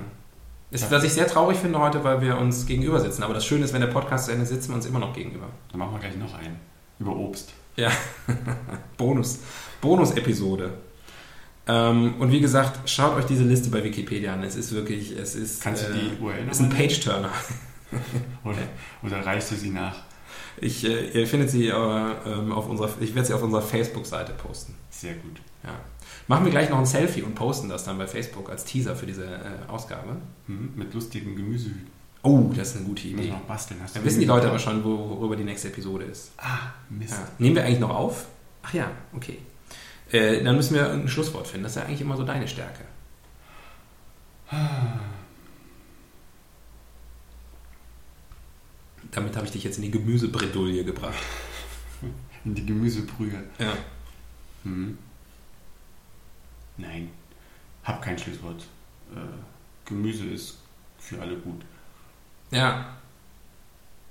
Ist, Ja. Was ich sehr traurig finde heute, weil wir uns gegenüber sitzen. Aber das Schöne ist, wenn der Podcast zu Ende sitzen wir uns immer noch gegenüber. Dann machen wir gleich noch einen. Über Obst. Ja, [LAUGHS] Bonus. Bonus-Episode. Ähm, und wie gesagt, schaut euch diese Liste bei Wikipedia an. Es ist wirklich, es ist, Kannst du die URL ist ein? Page-Turner. [LAUGHS] Oder, oder reichst du sie nach? Ich, äh, ihr findet sie äh, ähm, auf unserer, ich werde sie auf unserer Facebook-Seite posten. Sehr gut. Ja. Machen wir gleich noch ein Selfie und posten das dann bei Facebook als Teaser für diese äh, Ausgabe. Mhm. Mit lustigen Gemüsehüten. Oh, das ist eine gute Idee. wir noch basteln. Hast Dann wissen die Leute aber schon, wo- worüber die nächste Episode ist. Ah, Mist. Ja. Nehmen wir eigentlich noch auf? Ach ja, okay. Äh, dann müssen wir ein Schlusswort finden. Das ist ja eigentlich immer so deine Stärke. Damit habe ich dich jetzt in die Gemüsebredouille gebracht. In die Gemüsebrühe. Ja. Mhm. Nein. Hab kein Schlusswort. Äh, Gemüse ist für alle gut. Ja.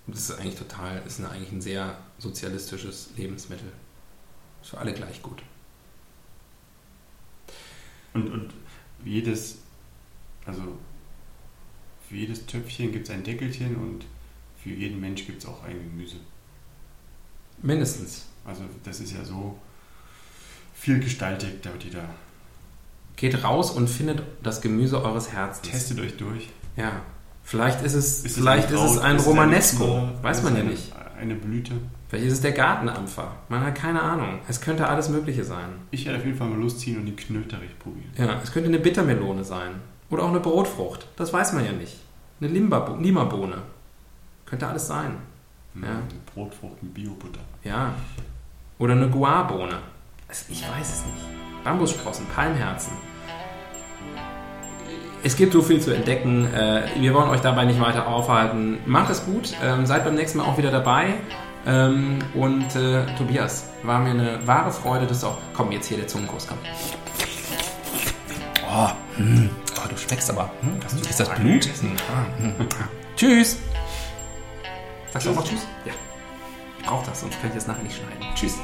Das ist eigentlich total, ist eine, eigentlich ein sehr sozialistisches Lebensmittel. Ist für alle gleich gut. Und, und jedes, also für jedes Töpfchen gibt es ein Deckelchen und für jeden Mensch gibt es auch ein Gemüse. Mindestens. Also das ist ja so vielgestaltig, da wird jeder. Geht raus und findet das Gemüse eures Herzens. Testet euch durch. Ja. Vielleicht ist es, Ist vielleicht ein ist es ein Ist Romanesco. eine- Weiß man ja eine- nicht. Eine Blüte. Vielleicht ist es der Gartenampfer. Man hat keine Ahnung. Es könnte alles Mögliche sein. Ich werde auf jeden Fall mal losziehen und die Knöterich probieren. Ja, es könnte eine Bittermelone sein. Oder auch eine Brotfrucht. Das weiß man ja nicht. Eine Limba- Limabohne. Könnte alles sein. Ja. Eine Brotfrucht mit Biobutter. Ja. Oder eine Guarbohne. Also ich weiß es nicht. Bambussprossen, Palmherzen. Es gibt so viel zu entdecken. Äh, Wir wollen euch dabei nicht weiter aufhalten. Macht es gut. ähm, Seid beim nächsten Mal auch wieder dabei. Ähm, Und äh, Tobias, war mir eine wahre Freude, dass du auch. Komm, jetzt hier der Zungenkuss, komm. Oh, hm. oh du schmeckst aber. Hm? Ist das Blut? Hm. Hm. Tschüss. Sagst du auch noch Tschüss? Ja. Ich brauche das, sonst kann ich das nachher nicht schneiden. Tschüss.